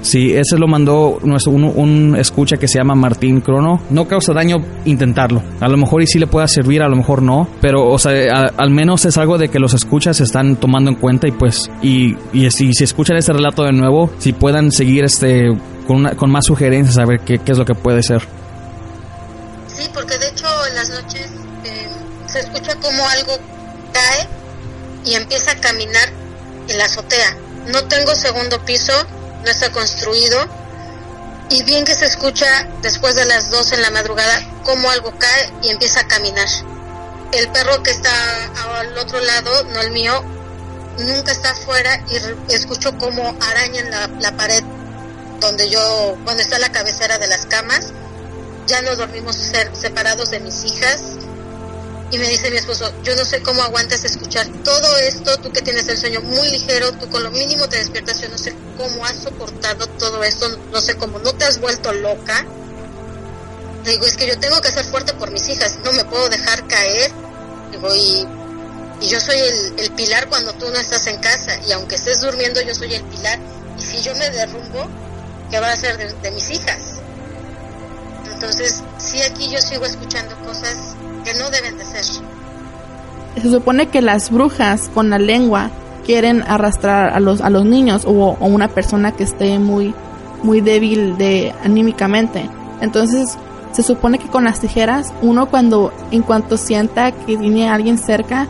Sí, ese lo mandó nuestro, un, un escucha que se llama Martín Crono. No causa daño intentarlo. A lo mejor y sí le pueda servir, a lo mejor no. Pero, o sea, a- al menos es algo de que los escuchas están tomando en cuenta y pues, y, y si, si escuchan este relato de nuevo, si puedan seguir este con, una- con más sugerencias a ver qué, qué es lo que puede ser. Sí, porque de hecho en las noches eh, se escucha como algo cae y empieza a caminar en la azotea. No tengo segundo piso, no está construido. Y bien que se escucha después de las 2 en la madrugada como algo cae y empieza a caminar. El perro que está al otro lado, no el mío, nunca está afuera y escucho como arañan la, la pared donde yo, donde está la cabecera de las camas ya no dormimos separados de mis hijas. Y me dice mi esposo, yo no sé cómo aguantas escuchar todo esto, tú que tienes el sueño muy ligero, tú con lo mínimo te despiertas, yo no sé cómo has soportado todo esto, no sé cómo no te has vuelto loca. Digo, es que yo tengo que ser fuerte por mis hijas, no me puedo dejar caer. Digo, y, y yo soy el, el pilar cuando tú no estás en casa, y aunque estés durmiendo, yo soy el pilar. Y si yo me derrumbo, ¿qué va a ser de- de mis hijas? Entonces, sí, aquí yo sigo escuchando cosas que no deben de ser. Se supone que las brujas con la lengua quieren arrastrar a los, a los niños o, o una persona que esté muy, muy débil de anímicamente. Entonces, se supone que con las tijeras, uno cuando, en cuanto sienta que tiene a alguien cerca,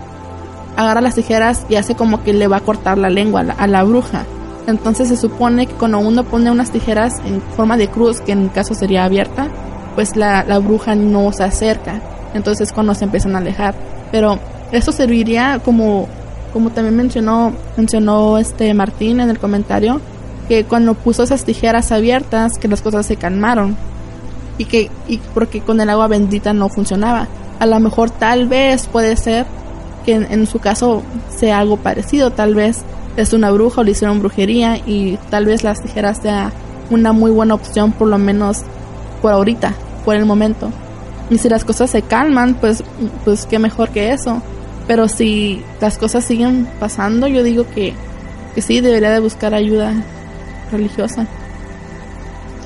agarra las tijeras y hace como que le va a cortar la lengua a la, bruja. Entonces se supone que cuando uno pone unas tijeras en forma de cruz, que en mi caso sería abierta, pues la, la bruja no se acerca. Entonces cuando se empiezan a alejar. Pero eso serviría como, como también mencionó, mencionó este Martín en el comentario, que cuando puso esas tijeras abiertas, que las cosas se calmaron. Y que, y porque con el agua bendita no funcionaba. A lo mejor tal vez puede ser que en, en su caso sea algo parecido, tal vez es una bruja o le hicieron brujería y tal vez las tijeras sea una muy buena opción por lo menos por ahorita, por el momento. Y si las cosas se calman, pues, pues qué mejor que eso. Pero si las cosas siguen pasando, yo digo que, que sí, debería de buscar ayuda religiosa.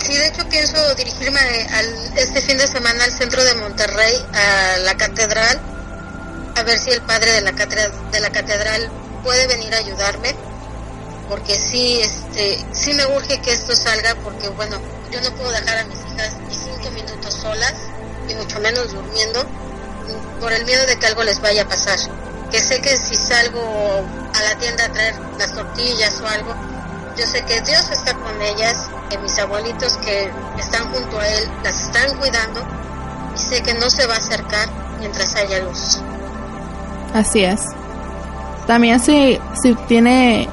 Sí, de hecho pienso dirigirme al, este fin de semana al centro de Monterrey, a la catedral, a ver si el padre de la, catedral, de la catedral puede venir a ayudarme, porque sí, este, sí me urge que esto salga, porque bueno, yo no puedo dejar a mis hijas ni cinco minutos solas, y mucho menos durmiendo, por el miedo de que algo les vaya a pasar. Que sé que si salgo a la tienda a traer las tortillas o algo, yo sé que Dios está con ellas, que mis abuelitos que están junto a Él las están cuidando y sé que no se va a acercar mientras haya luz. Así es. También si, si tiene,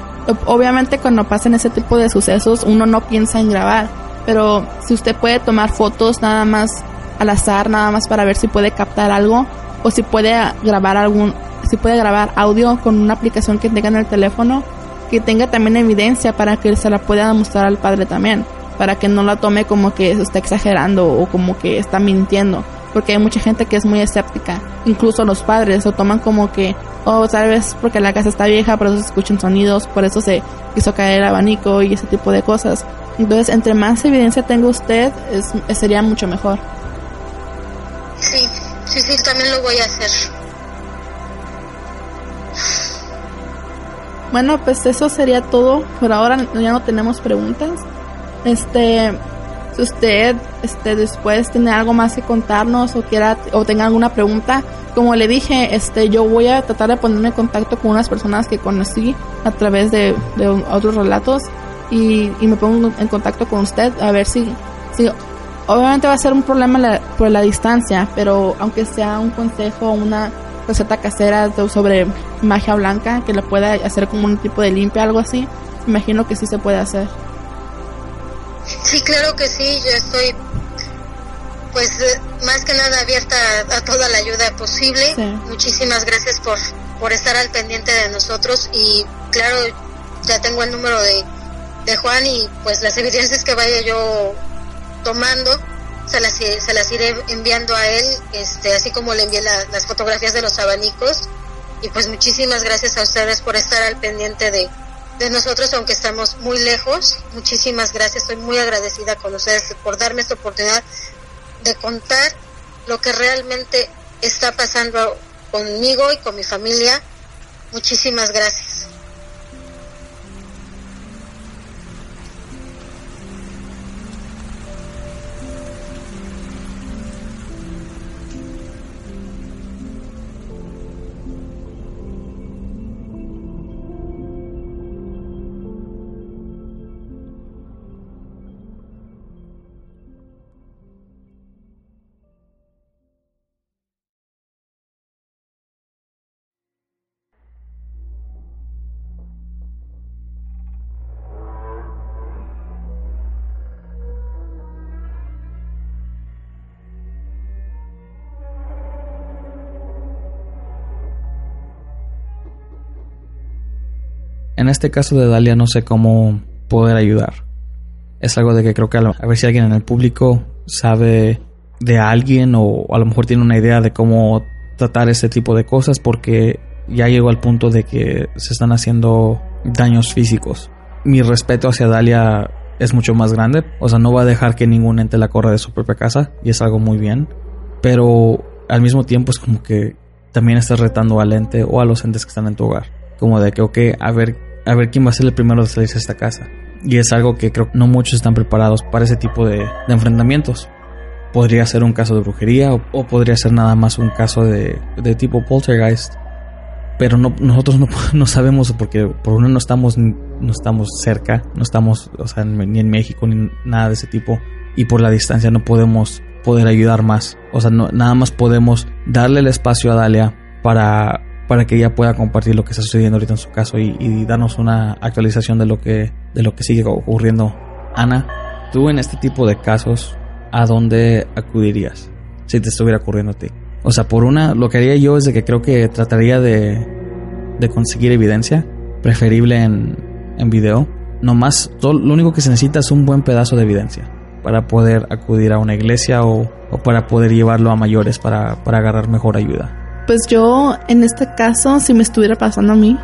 obviamente cuando pasan ese tipo de sucesos uno no piensa en grabar, pero si usted puede tomar fotos nada más al azar, nada más para ver si puede captar algo o si puede grabar algún, si puede grabar audio con una aplicación que tenga en el teléfono, que tenga también evidencia para que se la pueda mostrar al padre también. para que no la tome como que se está exagerando o como que está mintiendo. Porque hay mucha gente que es muy escéptica, incluso los padres lo toman como que, oh, tal vez porque la casa está vieja, por eso se escuchan sonidos, por eso se hizo caer el abanico y ese tipo de cosas. Entonces, entre más evidencia tenga usted, es, sería mucho mejor. Sí, sí, también lo voy a hacer. Bueno, pues eso sería todo. Por ahora ya no tenemos preguntas. Este, si usted este después tiene algo más que contarnos o quiera o tenga alguna pregunta, como le dije, este yo voy a tratar de ponerme en contacto con unas personas que conocí a través de, otros relatos y, me pongo en contacto con usted a ver si, si obviamente va a ser un problema por la distancia, pero aunque sea un consejo, una receta casera sobre magia blanca que le pueda hacer como un tipo de limpia, algo así, imagino que sí se puede hacer. Sí, claro que sí, yo estoy pues eh, más que nada abierta a, toda la ayuda posible. Muchísimas gracias por, por estar al pendiente de nosotros y claro, ya tengo el número de, de Juan y pues las evidencias que vaya yo tomando se las, se las iré enviando a él, este, así como le envié las fotografías de los abanicos. Y pues muchísimas gracias a ustedes por estar al pendiente de, de nosotros, aunque estamos muy lejos. Muchísimas gracias, estoy muy agradecida con ustedes por darme esta oportunidad de contar lo que realmente está pasando conmigo y con mi familia. Muchísimas gracias. En este caso de Dalia no sé cómo poder ayudar. Es algo de que creo que a, ver si alguien en el público sabe de alguien o a lo mejor tiene una idea de cómo tratar este tipo de cosas porque ya llegó al punto de que se están haciendo daños físicos. Mi respeto hacia Dalia es mucho más grande, o sea, no va a dejar que ningún ente la corra de su propia casa y es algo muy bien, pero al mismo tiempo es como que también estás retando al ente o a los entes que están en tu hogar, como de que, ok, a ver a ver quién va a ser el primero de salirse de esta casa. Y es algo que creo que no muchos están preparados para ese tipo de, enfrentamientos. Podría ser un caso de brujería o, podría ser nada más un caso de, tipo poltergeist. Pero no, nosotros no, sabemos porque por uno no estamos, no estamos cerca, no estamos o sea, ni en México ni nada de ese tipo. Y por la distancia no podemos poder ayudar más. O sea, no, nada más podemos darle el espacio a Dalia para para que ella pueda compartir lo que está sucediendo ahorita en su caso y, darnos una actualización de lo que de lo que sigue ocurriendo. Ana, tú en este tipo de casos, ¿a dónde acudirías si te estuviera ocurriendo a ti? O sea, por una, lo que haría yo es de que creo que trataría de, de conseguir evidencia, preferible en, en video. No más, lo único que se necesita es un buen pedazo de evidencia para poder acudir a una iglesia o, o para poder llevarlo a mayores para, para agarrar mejor ayuda. Pues yo, en este caso, si me estuviera pasando a mí,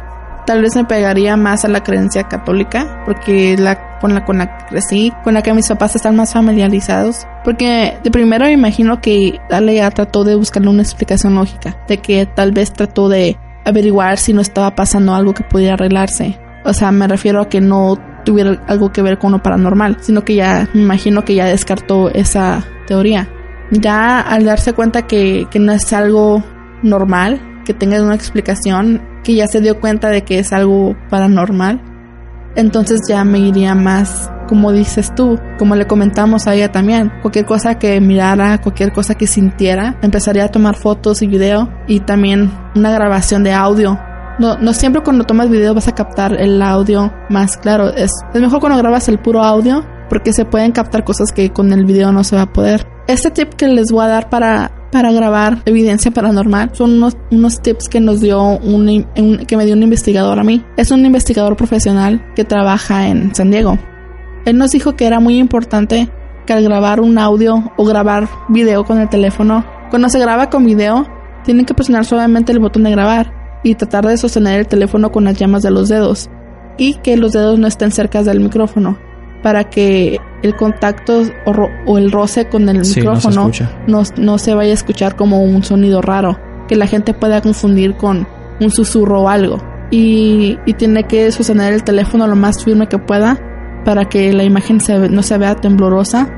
tal vez me pegaría más a la creencia católica, porque con la con la que crecí, con la que mis papás están más familiarizados. Porque de primero me imagino que Dale ya trató de buscarle una explicación lógica, de que tal vez trató de averiguar si no estaba pasando algo que pudiera arreglarse. O sea, me refiero a que no tuviera algo que ver con lo paranormal, sino que ya me imagino que ya descartó esa teoría. Ya al darse cuenta que, que no es algo normal, que tenga una explicación, que ya se dio cuenta de que es algo paranormal, entonces ya me iría más como dices tú, como le comentamos a ella también, cualquier cosa que mirara, cualquier cosa que sintiera, empezaría a tomar fotos y video y también una grabación de audio. No, no siempre cuando tomas video vas a captar el audio más claro, es, es mejor cuando grabas el puro audio porque se pueden captar cosas que con el video no se va a poder. Este tip que les voy a dar para para grabar evidencia paranormal son unos, unos tips que nos dio un, que me dio un investigador a mí. Es un investigador profesional que trabaja en San Diego. Él nos dijo que era muy importante que al grabar un audio o grabar video con el teléfono, cuando se graba con video, tienen que presionar suavemente el botón de grabar y tratar de sostener el teléfono con las llamas de los dedos y que los dedos no estén cerca del micrófono para que el contacto o, el roce con el micrófono no, no, se vaya a escuchar como un sonido raro, que la gente pueda confundir con un susurro o algo. Y, y tiene que sostener el teléfono lo más firme que pueda para que la imagen no se vea temblorosa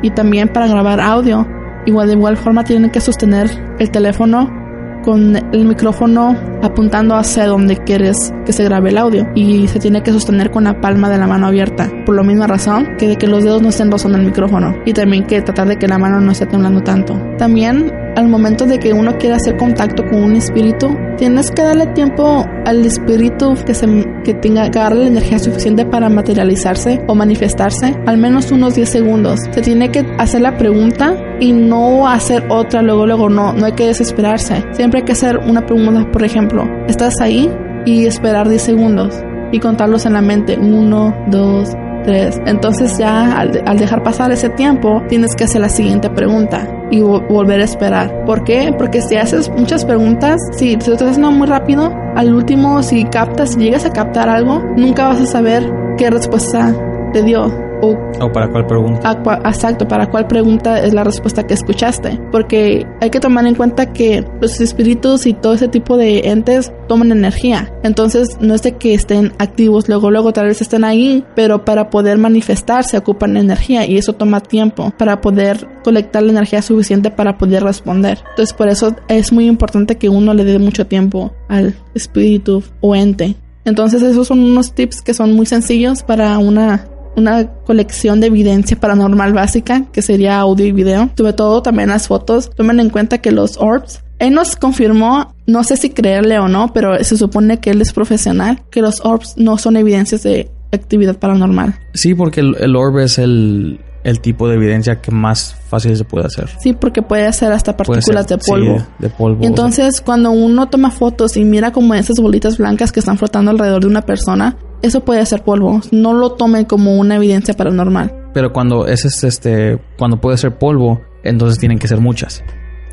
y también para grabar audio. Igual de igual forma tienen que sostener el teléfono con el micrófono apuntando hacia donde quieres que se grabe el audio y se tiene que sostener con la palma de la mano abierta por la misma razón que de que los dedos no estén rozando el micrófono y también que tratar de que la mano no esté temblando tanto. También al momento de que uno quiere hacer contacto con un espíritu, tienes que darle tiempo al espíritu que, se, que tenga que darle la energía suficiente para materializarse o manifestarse, al menos unos 10 segundos. Se tiene que hacer la pregunta y no hacer otra luego, luego, no, no hay que desesperarse. Siempre hay que hacer una pregunta, por ejemplo, ¿estás ahí? Y esperar 10 segundos y contarlos en la mente. 1, 2, 3. Entonces ya al, al, dejar pasar ese tiempo, tienes que hacer la siguiente pregunta y volver a esperar. ¿Por qué? Porque si haces muchas preguntas, si te estás haciendo muy rápido, al último si captas, si llegas a captar algo, nunca vas a saber qué respuesta te dio o, para cuál pregunta. exacto, para cuál pregunta es la respuesta que escuchaste. Porque hay que tomar en cuenta que los espíritus y todo ese tipo de entes toman energía. Entonces no es de que estén activos luego, luego tal vez estén ahí, pero para poder manifestarse ocupan energía y eso toma tiempo para poder colectar la energía suficiente para poder responder. Entonces por eso es muy importante que uno le dé mucho tiempo al espíritu o ente. Entonces esos son unos tips que son muy sencillos para una una colección de evidencia paranormal básica, que sería audio y video. Sobre todo también las fotos. Tomen en cuenta que los orbs, él nos confirmó, no sé si creerle o no, pero se supone que él es profesional, que los orbs no son evidencias de actividad paranormal. Sí, porque el, orb es el, el tipo de evidencia que más fácil se puede hacer. Sí, porque puede hacer hasta partículas de polvo. Sí, de polvo. Y entonces, cuando uno toma fotos y mira como esas bolitas blancas que están flotando alrededor de una persona, eso puede ser polvo. No lo tomen como una evidencia paranormal. Pero cuando ese es este, cuando puede ser polvo, entonces tienen que ser muchas.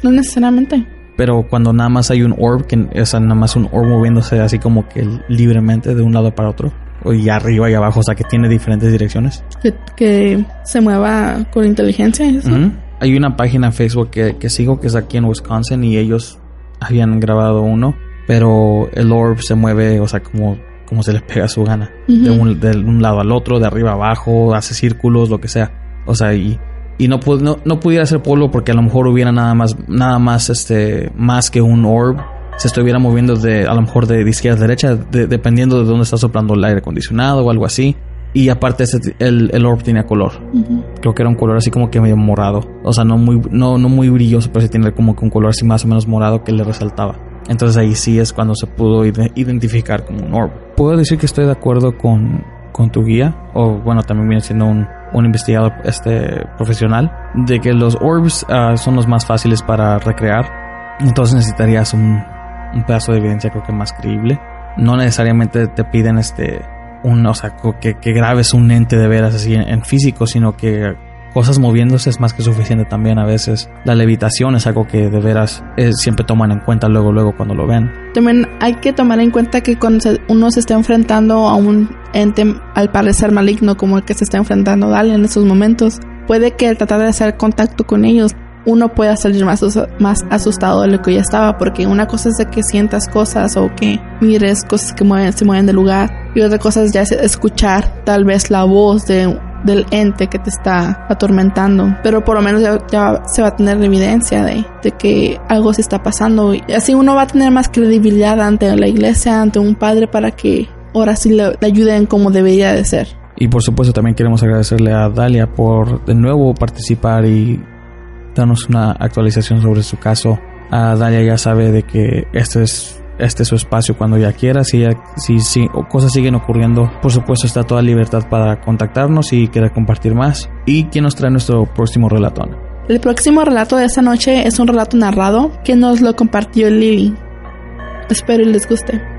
No necesariamente. Pero cuando nada más hay un orb, que es nada más un orb moviéndose así como que libremente de un lado para otro, y arriba y abajo, o sea que tiene diferentes direcciones. Que, se mueva con inteligencia. Hay una página en Facebook que, que sigo que es aquí en Wisconsin y ellos habían grabado uno, pero el orb se mueve, o sea, como como se les pega su gana. de, un, lado al otro, de arriba abajo, hace círculos, lo que sea. O sea, y, y no, no, no pudiera ser polvo porque a lo mejor hubiera nada más, nada más, este, más que un orb. Se estuviera moviendo de, a lo mejor de, izquierda a derecha, dependiendo de dónde está soplando el aire acondicionado o algo así. Y aparte el, el orb tenía color. Creo que era un color así como que medio morado. O sea, no muy, no, no muy brilloso, pero sí tiene como que un color así más o menos morado que le resaltaba. Entonces ahí sí es cuando se pudo identificar como un orb. Puedo decir que estoy de acuerdo con, con tu guía, o bueno, también viene siendo un, un investigador este, profesional, de que los orbs ah, son los más fáciles para recrear. Entonces necesitarías un, un pedazo de evidencia creo que más creíble. No necesariamente te piden este un, o sea, que, que grabes un ente de veras así en físico, sino que cosas moviéndose es más que suficiente también a veces. La levitación es algo que de veras eh, siempre toman en cuenta luego, luego cuando lo ven. También hay que tomar en cuenta que cuando uno se está enfrentando a un ente al parecer maligno como el que se está enfrentando Dale en esos momentos, puede que al tratar de hacer contacto con ellos uno pueda salir más, más asustado de lo que ya estaba, porque una cosa es de que sientas cosas o que mires cosas que mueven, se mueven de lugar, y otra cosa es ya escuchar tal vez la voz de del ente que te está atormentando, pero por lo menos ya, se va a tener evidencia de, que algo se está pasando y así uno va a tener más credibilidad ante la iglesia, ante un padre para que ahora sí le, ayuden como debería de ser. Y por supuesto también queremos agradecerle a Dalia por de nuevo participar y darnos una actualización sobre su caso. A Dalia ya sabe de que este es este es su espacio cuando ya quiera. Si, si, si cosas siguen ocurriendo, por supuesto está toda libertad para contactarnos y querer compartir más. ¿Y quién nos trae nuestro próximo relato? El próximo relato de esta noche es un relato narrado que nos lo compartió Lily. Espero les guste.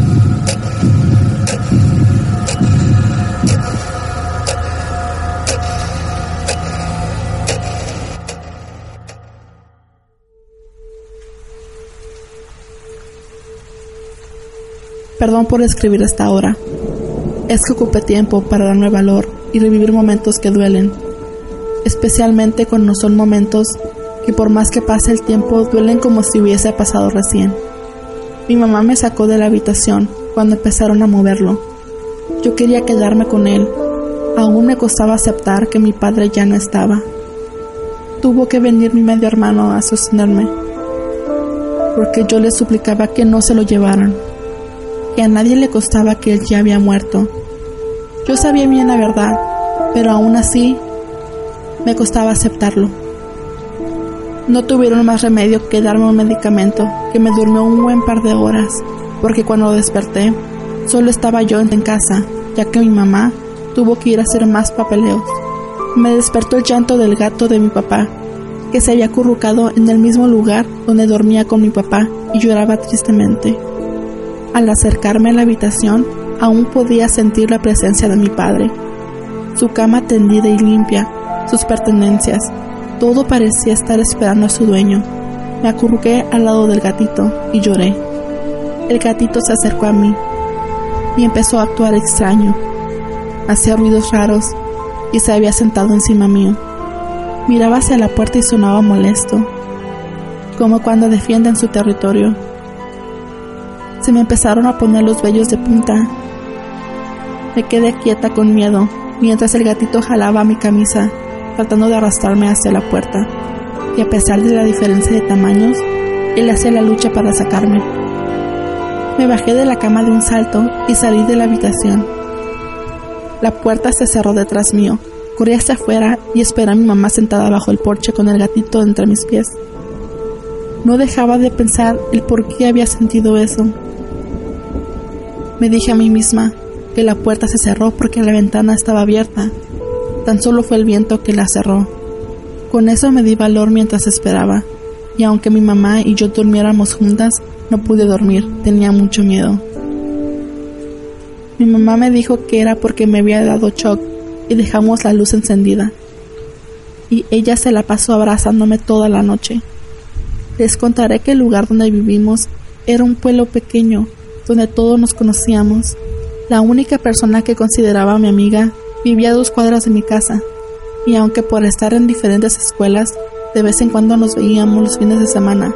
Perdón por escribir esta hora. Es que ocupé tiempo para darme valor y revivir momentos que duelen, especialmente cuando son momentos que por más que pase el tiempo duelen como si hubiese pasado recién. Mi mamá me sacó de la habitación cuando empezaron a moverlo. Yo quería quedarme con él. Aún me costaba aceptar que mi padre ya no estaba. Tuvo que venir mi medio hermano a sostenerme, porque yo le suplicaba que no se lo llevaran que a nadie le costaba que él ya había muerto. Yo sabía bien la verdad, pero aún así me costaba aceptarlo. No tuvieron más remedio que darme un medicamento que me durmió un buen par de horas, porque cuando desperté solo estaba yo en casa, ya que mi mamá tuvo que ir a hacer más papeleos. Me despertó el llanto del gato de mi papá, que se había acurrucado en el mismo lugar donde dormía con mi papá y lloraba tristemente. Al acercarme a la habitación, aún podía sentir la presencia de mi padre. Su cama tendida y limpia, sus pertenencias, todo parecía estar esperando a su dueño. Me acurruqué al lado del gatito y lloré. El gatito se acercó a mí y empezó a actuar extraño. Hacía ruidos raros y se había sentado encima mío. Miraba hacia la puerta y sonaba molesto, como cuando defienden su territorio se me empezaron a poner los vellos de punta. Me quedé quieta con miedo mientras el gatito jalaba mi camisa, tratando de arrastrarme hacia la puerta. Y a pesar de la diferencia de tamaños, él hacía la lucha para sacarme. Me bajé de la cama de un salto y salí de la habitación. La puerta se cerró detrás mío. Corrí hacia afuera y esperé a mi mamá sentada bajo el porche con el gatito entre mis pies. No dejaba de pensar el por qué había sentido eso. Me dije a mí misma que la puerta se cerró porque la ventana estaba abierta. Tan solo fue el viento que la cerró. Con eso me di valor mientras esperaba, y aunque mi mamá y yo durmiéramos juntas, no pude dormir, tenía mucho miedo. Mi mamá me dijo que era porque me había dado shock y dejamos la luz encendida. Y ella se la pasó abrazándome toda la noche. Les contaré que el lugar donde vivimos era un pueblo pequeño donde todos nos conocíamos. La única persona que consideraba mi amiga vivía a dos cuadras de mi casa, y aunque por estar en diferentes escuelas, de vez en cuando nos veíamos los fines de semana,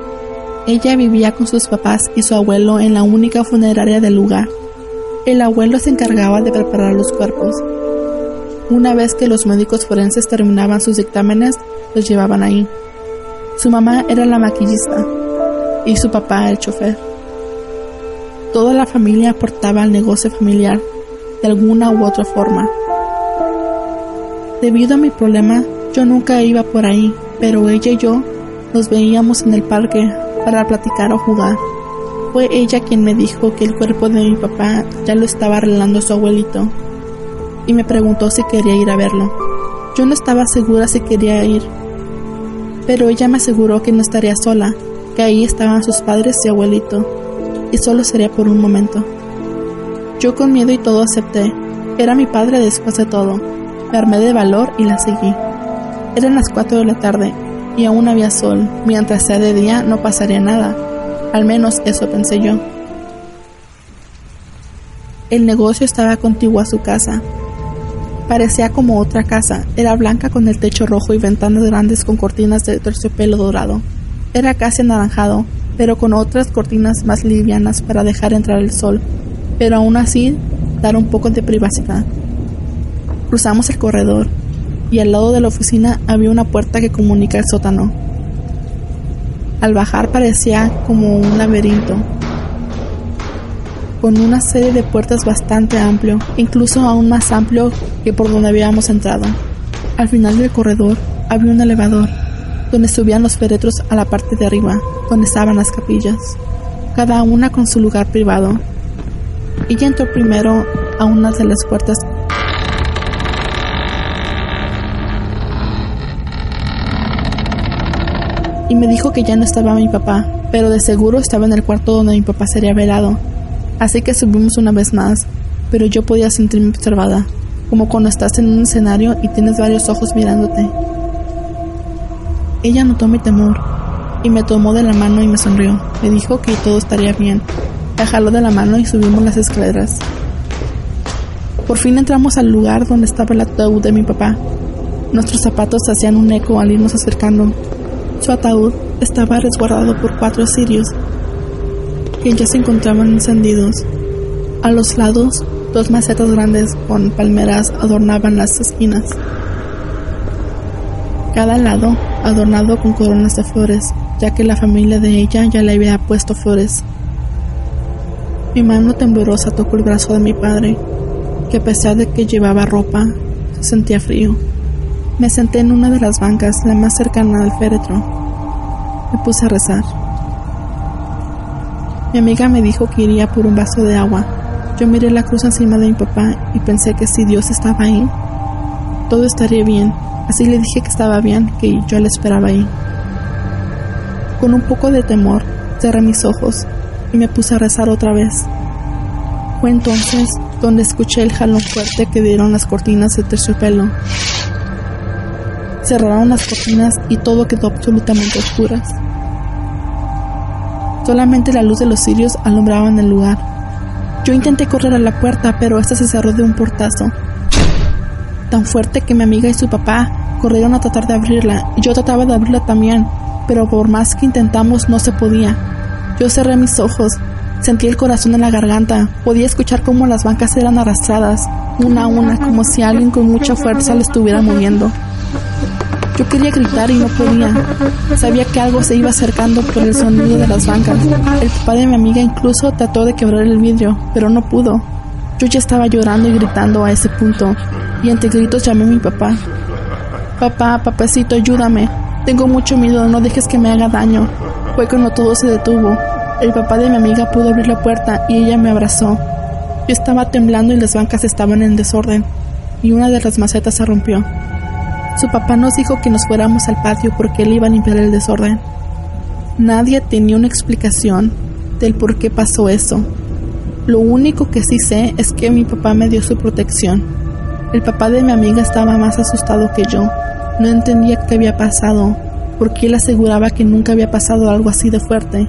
ella vivía con sus papás y su abuelo en la única funeraria del lugar. El abuelo se encargaba de preparar los cuerpos. Una vez que los médicos forenses terminaban sus dictámenes, los llevaban ahí. Su mamá era la maquillista y su papá el chofer. Toda la familia aportaba al negocio familiar de alguna u otra forma. Debido a mi problema, yo nunca iba por ahí, pero ella y yo nos veíamos en el parque para platicar o jugar. Fue ella quien me dijo que el cuerpo de mi papá ya lo estaba arreglando su abuelito y me preguntó si quería ir a verlo. Yo no estaba segura si quería ir, pero ella me aseguró que no estaría sola, que ahí estaban sus padres y abuelito y solo sería por un momento. Yo con miedo y todo acepté. Era mi padre después de todo. Me armé de valor y la seguí. Eran las 4 de la tarde y aún había sol. Mientras sea de día no pasaría nada. Al menos eso pensé yo. El negocio estaba contiguo a su casa. Parecía como otra casa. Era blanca con el techo rojo y ventanas grandes con cortinas de terciopelo dorado. Era casi anaranjado, pero con otras cortinas más livianas para dejar entrar el sol, pero aún así dar un poco de privacidad. Cruzamos el corredor y al lado de la oficina había una puerta que comunica el sótano. Al bajar parecía como un laberinto, con una serie de puertas bastante amplio, incluso aún más amplio que por donde habíamos entrado. Al final del corredor había un elevador donde subían los féretros a la parte de arriba, donde estaban las capillas. cada una con su lugar privado. Ella entró primero a una de las puertas y me dijo que ya no estaba mi papá, pero de seguro estaba en el cuarto donde mi papá sería velado. Así que subimos una vez más, pero yo podía sentirme observada, como cuando estás en un escenario y tienes varios ojos mirándote. Ella notó mi temor y me tomó de la mano y me sonrió. Me dijo que todo estaría bien. Me jaló de la mano y subimos las escaleras. Por fin entramos al lugar donde estaba el ataúd de mi papá. Nuestros zapatos hacían un eco al irnos acercando. Su ataúd estaba resguardado por cuatro cirios que ya se encontraban encendidos. A los lados, dos macetas grandes con palmeras adornaban las esquinas. Cada lado adornado con coronas de flores, ya que la familia de ella ya le había puesto flores. Mi mano temblorosa tocó el brazo de mi padre, que a pesar de que llevaba ropa, sentía frío. Me senté en una de las bancas, la más cercana al féretro. Me puse a rezar. Mi amiga me dijo que iría por un vaso de agua. Yo miré la cruz encima de mi papá y pensé que si Dios estaba ahí, todo estaría bien. Así le dije que estaba bien, que yo le esperaba ahí. Con un poco de temor, cerré mis ojos y me puse a rezar otra vez. Fue entonces donde escuché el jalón fuerte que dieron las cortinas de terciopelo. Cerraron las cortinas y todo quedó absolutamente oscuras. Solamente la luz de los cirios alumbraba en el lugar. Yo intenté correr a la puerta, pero esta se cerró de un portazo. Tan fuerte que mi amiga y su papá corrieron a tratar de abrirla, y yo trataba de abrirla también, pero por más que intentamos no se podía. Yo cerré mis ojos, sentí el corazón en la garganta, podía escuchar cómo las bancas eran arrastradas, una a una, como si alguien con mucha fuerza le estuviera moviendo. Yo quería gritar y no podía. Sabía que algo se iba acercando por el sonido de las bancas. El papá de mi amiga incluso trató de quebrar el vidrio, pero no pudo. Yo ya estaba llorando y gritando a ese punto, y entre gritos llamé a mi papá. Papá, papacito, ayúdame. Tengo mucho miedo, no dejes que me haga daño. Fue cuando todo se detuvo. El papá de mi amiga pudo abrir la puerta y ella me abrazó. Yo estaba temblando y las bancas estaban en desorden, y una de las macetas se rompió. Su papá nos dijo que nos fuéramos al patio porque él iba a limpiar el desorden. Nadie tenía una explicación del por qué pasó eso. Lo único que sí sé es que mi papá me dio su protección. El papá de mi amiga estaba más asustado que yo. No entendía qué había pasado, porque él aseguraba que nunca había pasado algo así de fuerte.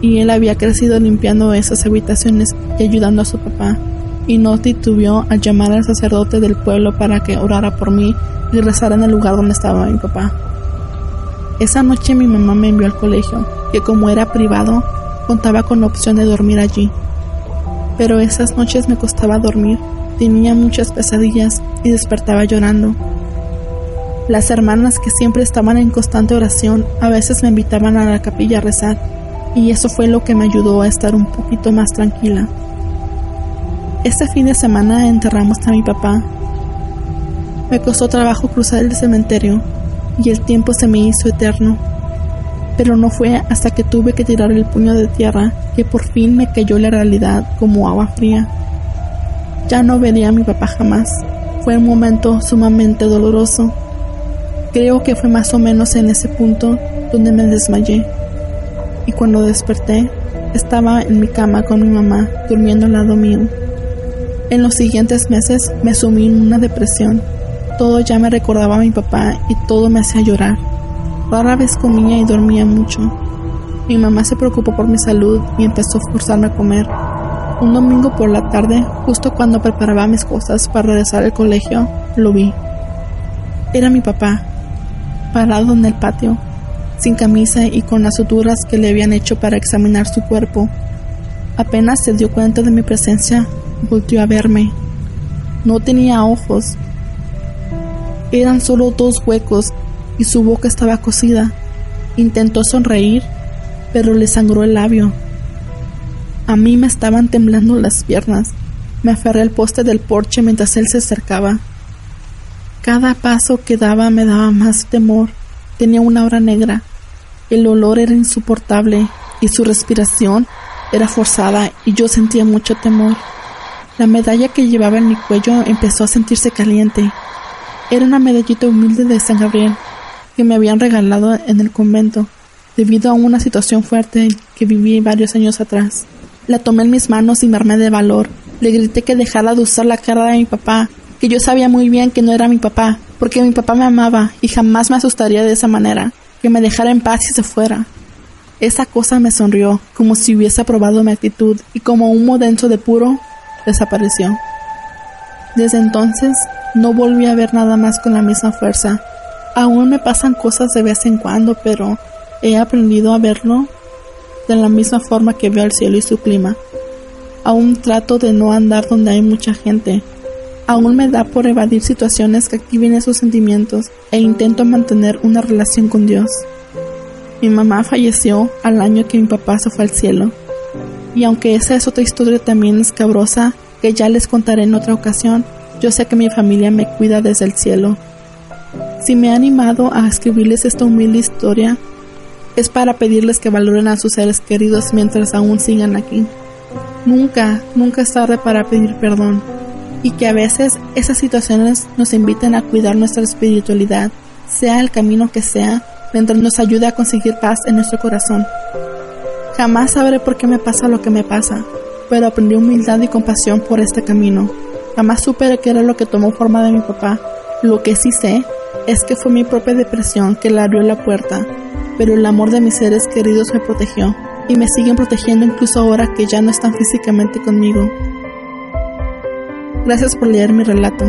Y él había crecido limpiando esas habitaciones y ayudando a su papá. Y no titubeó al llamar al sacerdote del pueblo para que orara por mí y rezar en el lugar donde estaba mi papá. Esa noche mi mamá me envió al colegio, que como era privado, contaba con la opción de dormir allí. Pero esas noches me costaba dormir, tenía muchas pesadillas y despertaba llorando. Las hermanas que siempre estaban en constante oración a veces me invitaban a la capilla a rezar, y eso fue lo que me ayudó a estar un poquito más tranquila. Este fin de semana enterramos a mi papá me costó trabajo cruzar el cementerio y el tiempo se me hizo eterno. Pero no fue hasta que tuve que tirar el puño de tierra que por fin me cayó la realidad como agua fría. Ya no vería a mi papá jamás. Fue un momento sumamente doloroso. Creo que fue más o menos en ese punto donde me desmayé. Y cuando desperté, estaba en mi cama con mi mamá, durmiendo al lado mío. En los siguientes meses me sumí en una depresión todo ya me recordaba a mi papá y todo me hacía llorar. Rara vez comía y dormía mucho. Mi mamá se preocupó por mi salud y empezó a forzarme a comer. Un domingo por la tarde, justo cuando preparaba mis cosas para regresar al colegio, lo vi. Era mi papá, parado en el patio, sin camisa y con las suturas que le habían hecho para examinar su cuerpo. Apenas se dio cuenta de mi presencia, volvió a verme. No tenía ojos, eran solo dos huecos y su boca estaba cosida. Intentó sonreír, pero le sangró el labio. A mí me estaban temblando las piernas. Me aferré al poste del porche mientras él se acercaba. Cada paso que daba me daba más temor. Tenía una hora negra. El olor era insoportable y su respiración era forzada y yo sentía mucho temor. La medalla que llevaba en mi cuello empezó a sentirse caliente. Era una medallita humilde de San Gabriel que me habían regalado en el convento debido a una situación fuerte que viví varios años atrás. La tomé en mis manos y me armé de valor. Le grité que dejara de usar la cara de mi papá, que yo sabía muy bien que no era mi papá, porque mi papá me amaba y jamás me asustaría de esa manera, que me dejara en paz y se fuera. Esa cosa me sonrió, como si hubiese aprobado mi actitud, y como humo denso de puro, desapareció. Desde entonces, no volví a ver nada más con la misma fuerza. Aún me pasan cosas de vez en cuando, pero he aprendido a verlo de la misma forma que veo el cielo y su clima. Aún trato de no andar donde hay mucha gente. Aún me da por evadir situaciones que activen esos sentimientos e intento mantener una relación con Dios. Mi mamá falleció al año que mi papá se fue al cielo. Y aunque esa es otra historia también escabrosa que ya les contaré en otra ocasión, yo sé que mi familia me cuida desde el cielo. Si me he animado a escribirles esta humilde historia, es para pedirles que valoren a sus seres queridos mientras aún sigan aquí. Nunca, nunca es tarde para pedir perdón y que a veces esas situaciones nos inviten a cuidar nuestra espiritualidad, sea el camino que sea, mientras nos ayude a conseguir paz en nuestro corazón. Jamás sabré por qué me pasa lo que me pasa, pero aprendí humildad y compasión por este camino. Jamás supe qué era lo que tomó forma de mi papá. Lo que sí sé es que fue mi propia depresión que le abrió la puerta pero el amor de mis seres queridos me protegió y me siguen protegiendo incluso ahora que ya no están físicamente conmigo. Gracias por leer mi relato.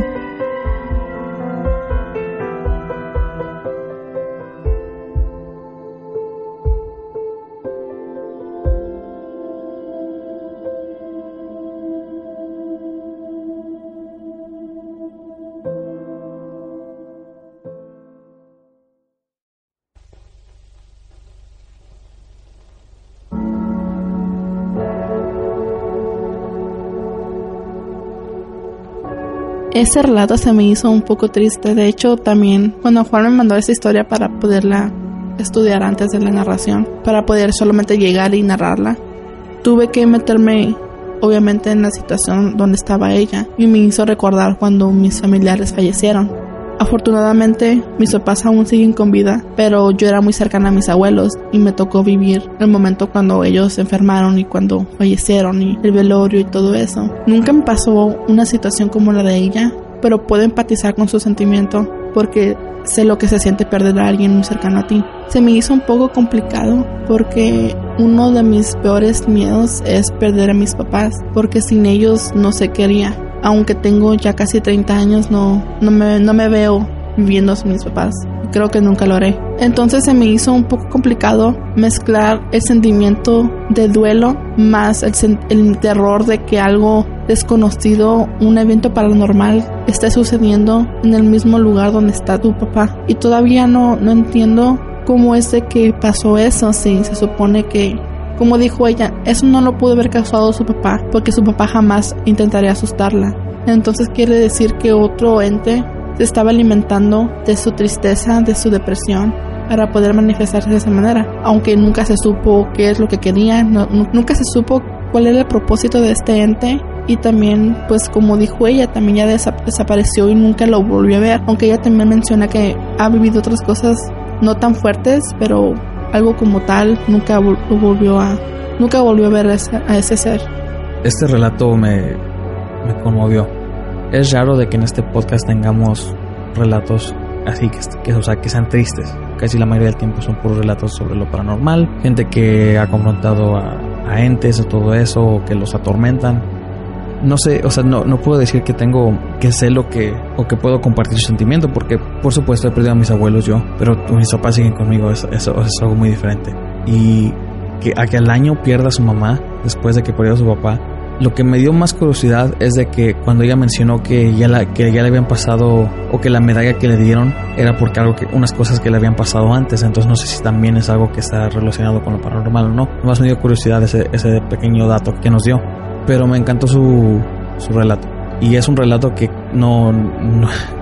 Ese relato se me hizo un poco triste. De hecho, también cuando Juan me mandó esa historia para poderla estudiar antes de la narración, para poder solamente llegar y narrarla, tuve que meterme obviamente en la situación donde estaba ella y me hizo recordar cuando mis familiares fallecieron. Afortunadamente, mis papás aún siguen con vida, pero yo era muy cercana a mis abuelos y me tocó vivir el momento cuando ellos se enfermaron y cuando fallecieron y el velorio y todo eso. Nunca me pasó una situación como la de ella, pero puedo empatizar con su sentimiento porque sé lo que se siente perder a alguien muy cercano a ti. Se me hizo un poco complicado porque uno de mis peores miedos es perder a mis papás, porque sin ellos no sé qué haría aunque tengo ya casi 30 años, no, no, me, no me veo viviendo sin mis papás. Creo que nunca lo haré. Entonces se me hizo un poco complicado mezclar el sentimiento de duelo más el, el terror de que algo desconocido, un evento paranormal, esté sucediendo en el mismo lugar donde está tu papá. Y todavía no, no entiendo cómo es de que pasó eso, si se supone que como dijo ella, eso no lo pudo haber causado su papá, porque su papá jamás intentaría asustarla. Entonces quiere decir que otro ente se estaba alimentando de su tristeza, de su depresión, para poder manifestarse de esa manera. Aunque nunca se supo qué es lo que quería, nunca se supo cuál era el propósito de este ente. Y también, pues como dijo ella, también ya desapareció y nunca lo volvió a ver. Aunque ella también menciona que ha vivido otras cosas no tan fuertes, pero algo como tal nunca volvió a nunca volvió a ver a ese, ser. Este relato me, me conmovió. Es raro de que en este podcast tengamos relatos así que, que, o sea, que sean tristes. Casi la mayoría del tiempo son puros relatos sobre lo paranormal, gente que ha confrontado a, a entes o todo eso, o que los atormentan no sé, o sea, no, no puedo decir que tengo, que sé lo que, o que puedo compartir su sentimiento, porque por supuesto he perdido a mis abuelos yo, pero mis papás siguen conmigo, eso, es algo muy diferente. Y que a que al año pierda a su mamá, después de que perdió a su papá, lo que me dio más curiosidad es de que cuando ella mencionó que ya, la, que ya le habían pasado o que la medalla que le dieron era porque algo que unas cosas que le habían pasado antes, entonces no sé si también es algo que está relacionado con lo paranormal o no. Más me dio curiosidad ese, ese pequeño dato que nos dio pero me encantó su, su relato. Y es un relato que no,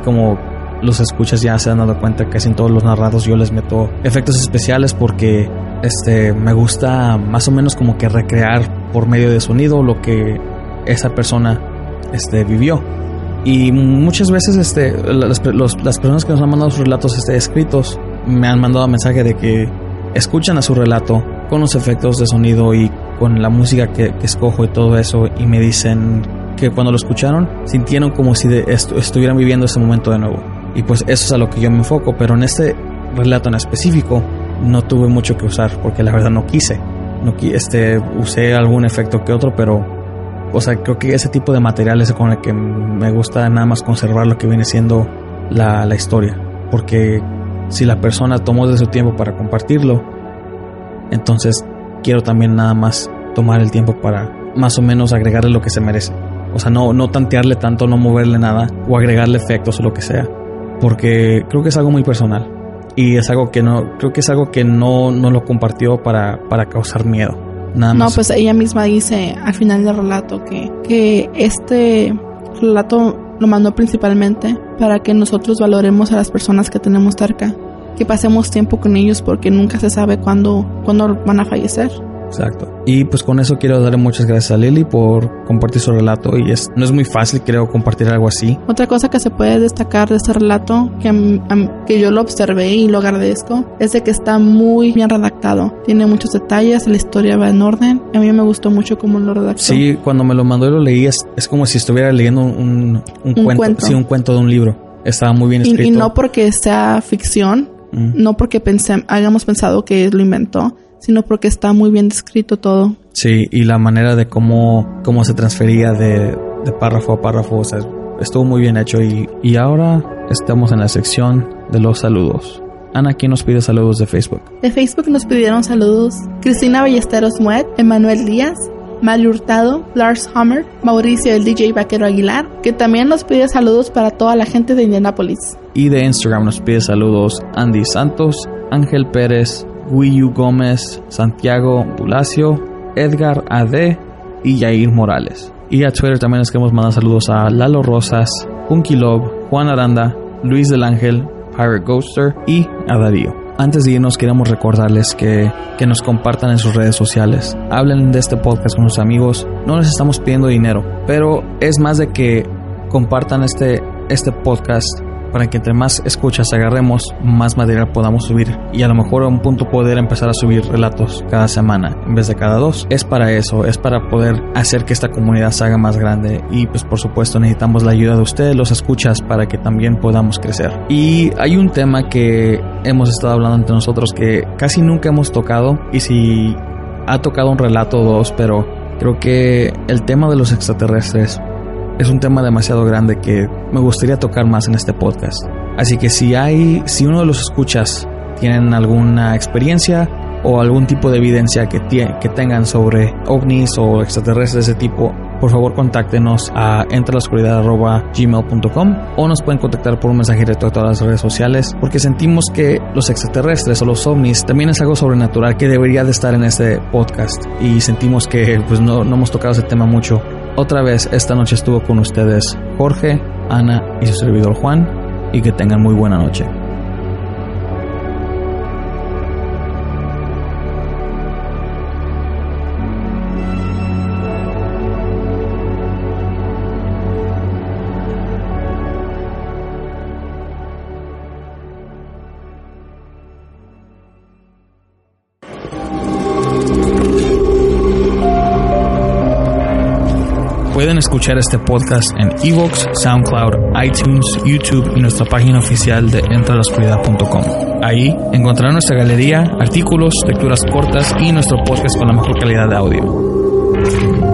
como los escuchas ya se han dado cuenta que en todos los narrados yo les meto efectos especiales porque este, me gusta más o menos como que recrear por medio de sonido lo que esa persona este, vivió. Y muchas veces este, las, las personas que nos han mandado sus relatos este, escritos me han mandado mensaje de que escuchan a su relato con los efectos de sonido y con la música que, escojo y todo eso y me dicen que cuando lo escucharon sintieron como si estuvieran viviendo ese momento de nuevo. Y pues eso es a lo que yo me enfoco, pero en este relato en específico no tuve mucho que usar porque la verdad no quise. No, este, usé algún efecto que otro, pero o sea, creo que ese tipo de material es con el que me gusta nada más conservar lo que viene siendo la, la historia. Porque si la persona tomó de su tiempo para compartirlo, entonces quiero también nada más tomar el tiempo para más o menos agregarle lo que se merece. O sea, no, no tantearle tanto, no moverle nada o agregarle efectos o lo que sea. Porque creo que es algo muy personal. Y es algo que no, creo que es algo que no, no lo compartió para, para causar miedo no, pues ella misma dice al final del relato que, que este relato lo mandó principalmente para que nosotros valoremos a las personas que tenemos cerca, que pasemos tiempo con ellos porque nunca se sabe cuándo, cuándo van a fallecer. Exacto. Y pues con eso quiero darle muchas gracias a Lily por compartir su relato y es, no es muy fácil creo compartir algo así. Otra cosa que se puede destacar de este relato, que, que yo lo observé y lo agradezco, es de que está muy bien redactado. Tiene muchos detalles, la historia va en orden. A mí me gustó mucho cómo lo redactó. Sí, cuando me lo mandó y lo leí es, es como si estuviera leyendo un, un, cuento, Sí, un cuento de un libro. Estaba muy bien escrito. Y, no porque sea ficción, mm. no porque pensé, hayamos pensado que lo inventó, sino porque está muy bien descrito todo. Sí, y la manera de cómo, cómo se transfería de, de párrafo a párrafo, o sea, estuvo muy bien hecho. Y, y ahora estamos en la sección de los saludos. Ana, ¿quién nos pide saludos de Facebook? De Facebook nos pidieron saludos Cristina Ballesteros Muet, Emanuel Díaz, Mal Hurtado, Lars Hammer, Mauricio el DJ Vaquero Aguilar, que también nos pide saludos para toda la gente de Indianapolis. Y de Instagram nos pide saludos Andy Santos, Ángel Pérez, Guiyu Gómez, Santiago Bulacio, Edgar AD y Yair Morales. Y a Twitter también les queremos mandar saludos a Lalo Rosas, Punky Love, Juan Aranda, Luis del Ángel, Pirate Ghoster y a Darío. Antes de irnos queremos recordarles que, que nos compartan en sus redes sociales. Hablen de este podcast con sus amigos. No les estamos pidiendo dinero, pero es más de que compartan este, este podcast para que entre más escuchas agarremos, más material podamos subir y a lo mejor a un punto poder empezar a subir relatos cada semana en vez de cada dos. Es para eso, es para poder hacer que esta comunidad se haga más grande y pues por supuesto necesitamos la ayuda de ustedes, los escuchas, para que también podamos crecer. Y hay un tema que hemos estado hablando entre nosotros que casi nunca hemos tocado y si ha tocado un relato o dos, pero creo que el tema de los extraterrestres es un tema demasiado grande que me gustaría tocar más en este podcast. Así que si hay, si uno de los escuchas tienen alguna experiencia o algún tipo de evidencia que, que tengan sobre ovnis o extraterrestres de ese tipo, por favor contáctenos a entrelaoscuridad.gmail.com o nos pueden contactar por un mensaje directo a todas las redes sociales porque sentimos que los extraterrestres o los ovnis también es algo sobrenatural que debería de estar en este podcast y sentimos que pues no, no hemos tocado ese tema mucho otra vez esta noche estuvo con ustedes Jorge, Ana y su servidor Juan y que tengan muy buena noche. Escuchar este podcast en Evox, SoundCloud, iTunes, YouTube y nuestra página oficial de entralascuridad.com. Ahí encontrarán nuestra galería, artículos, lecturas cortas y nuestro podcast con la mejor calidad de audio.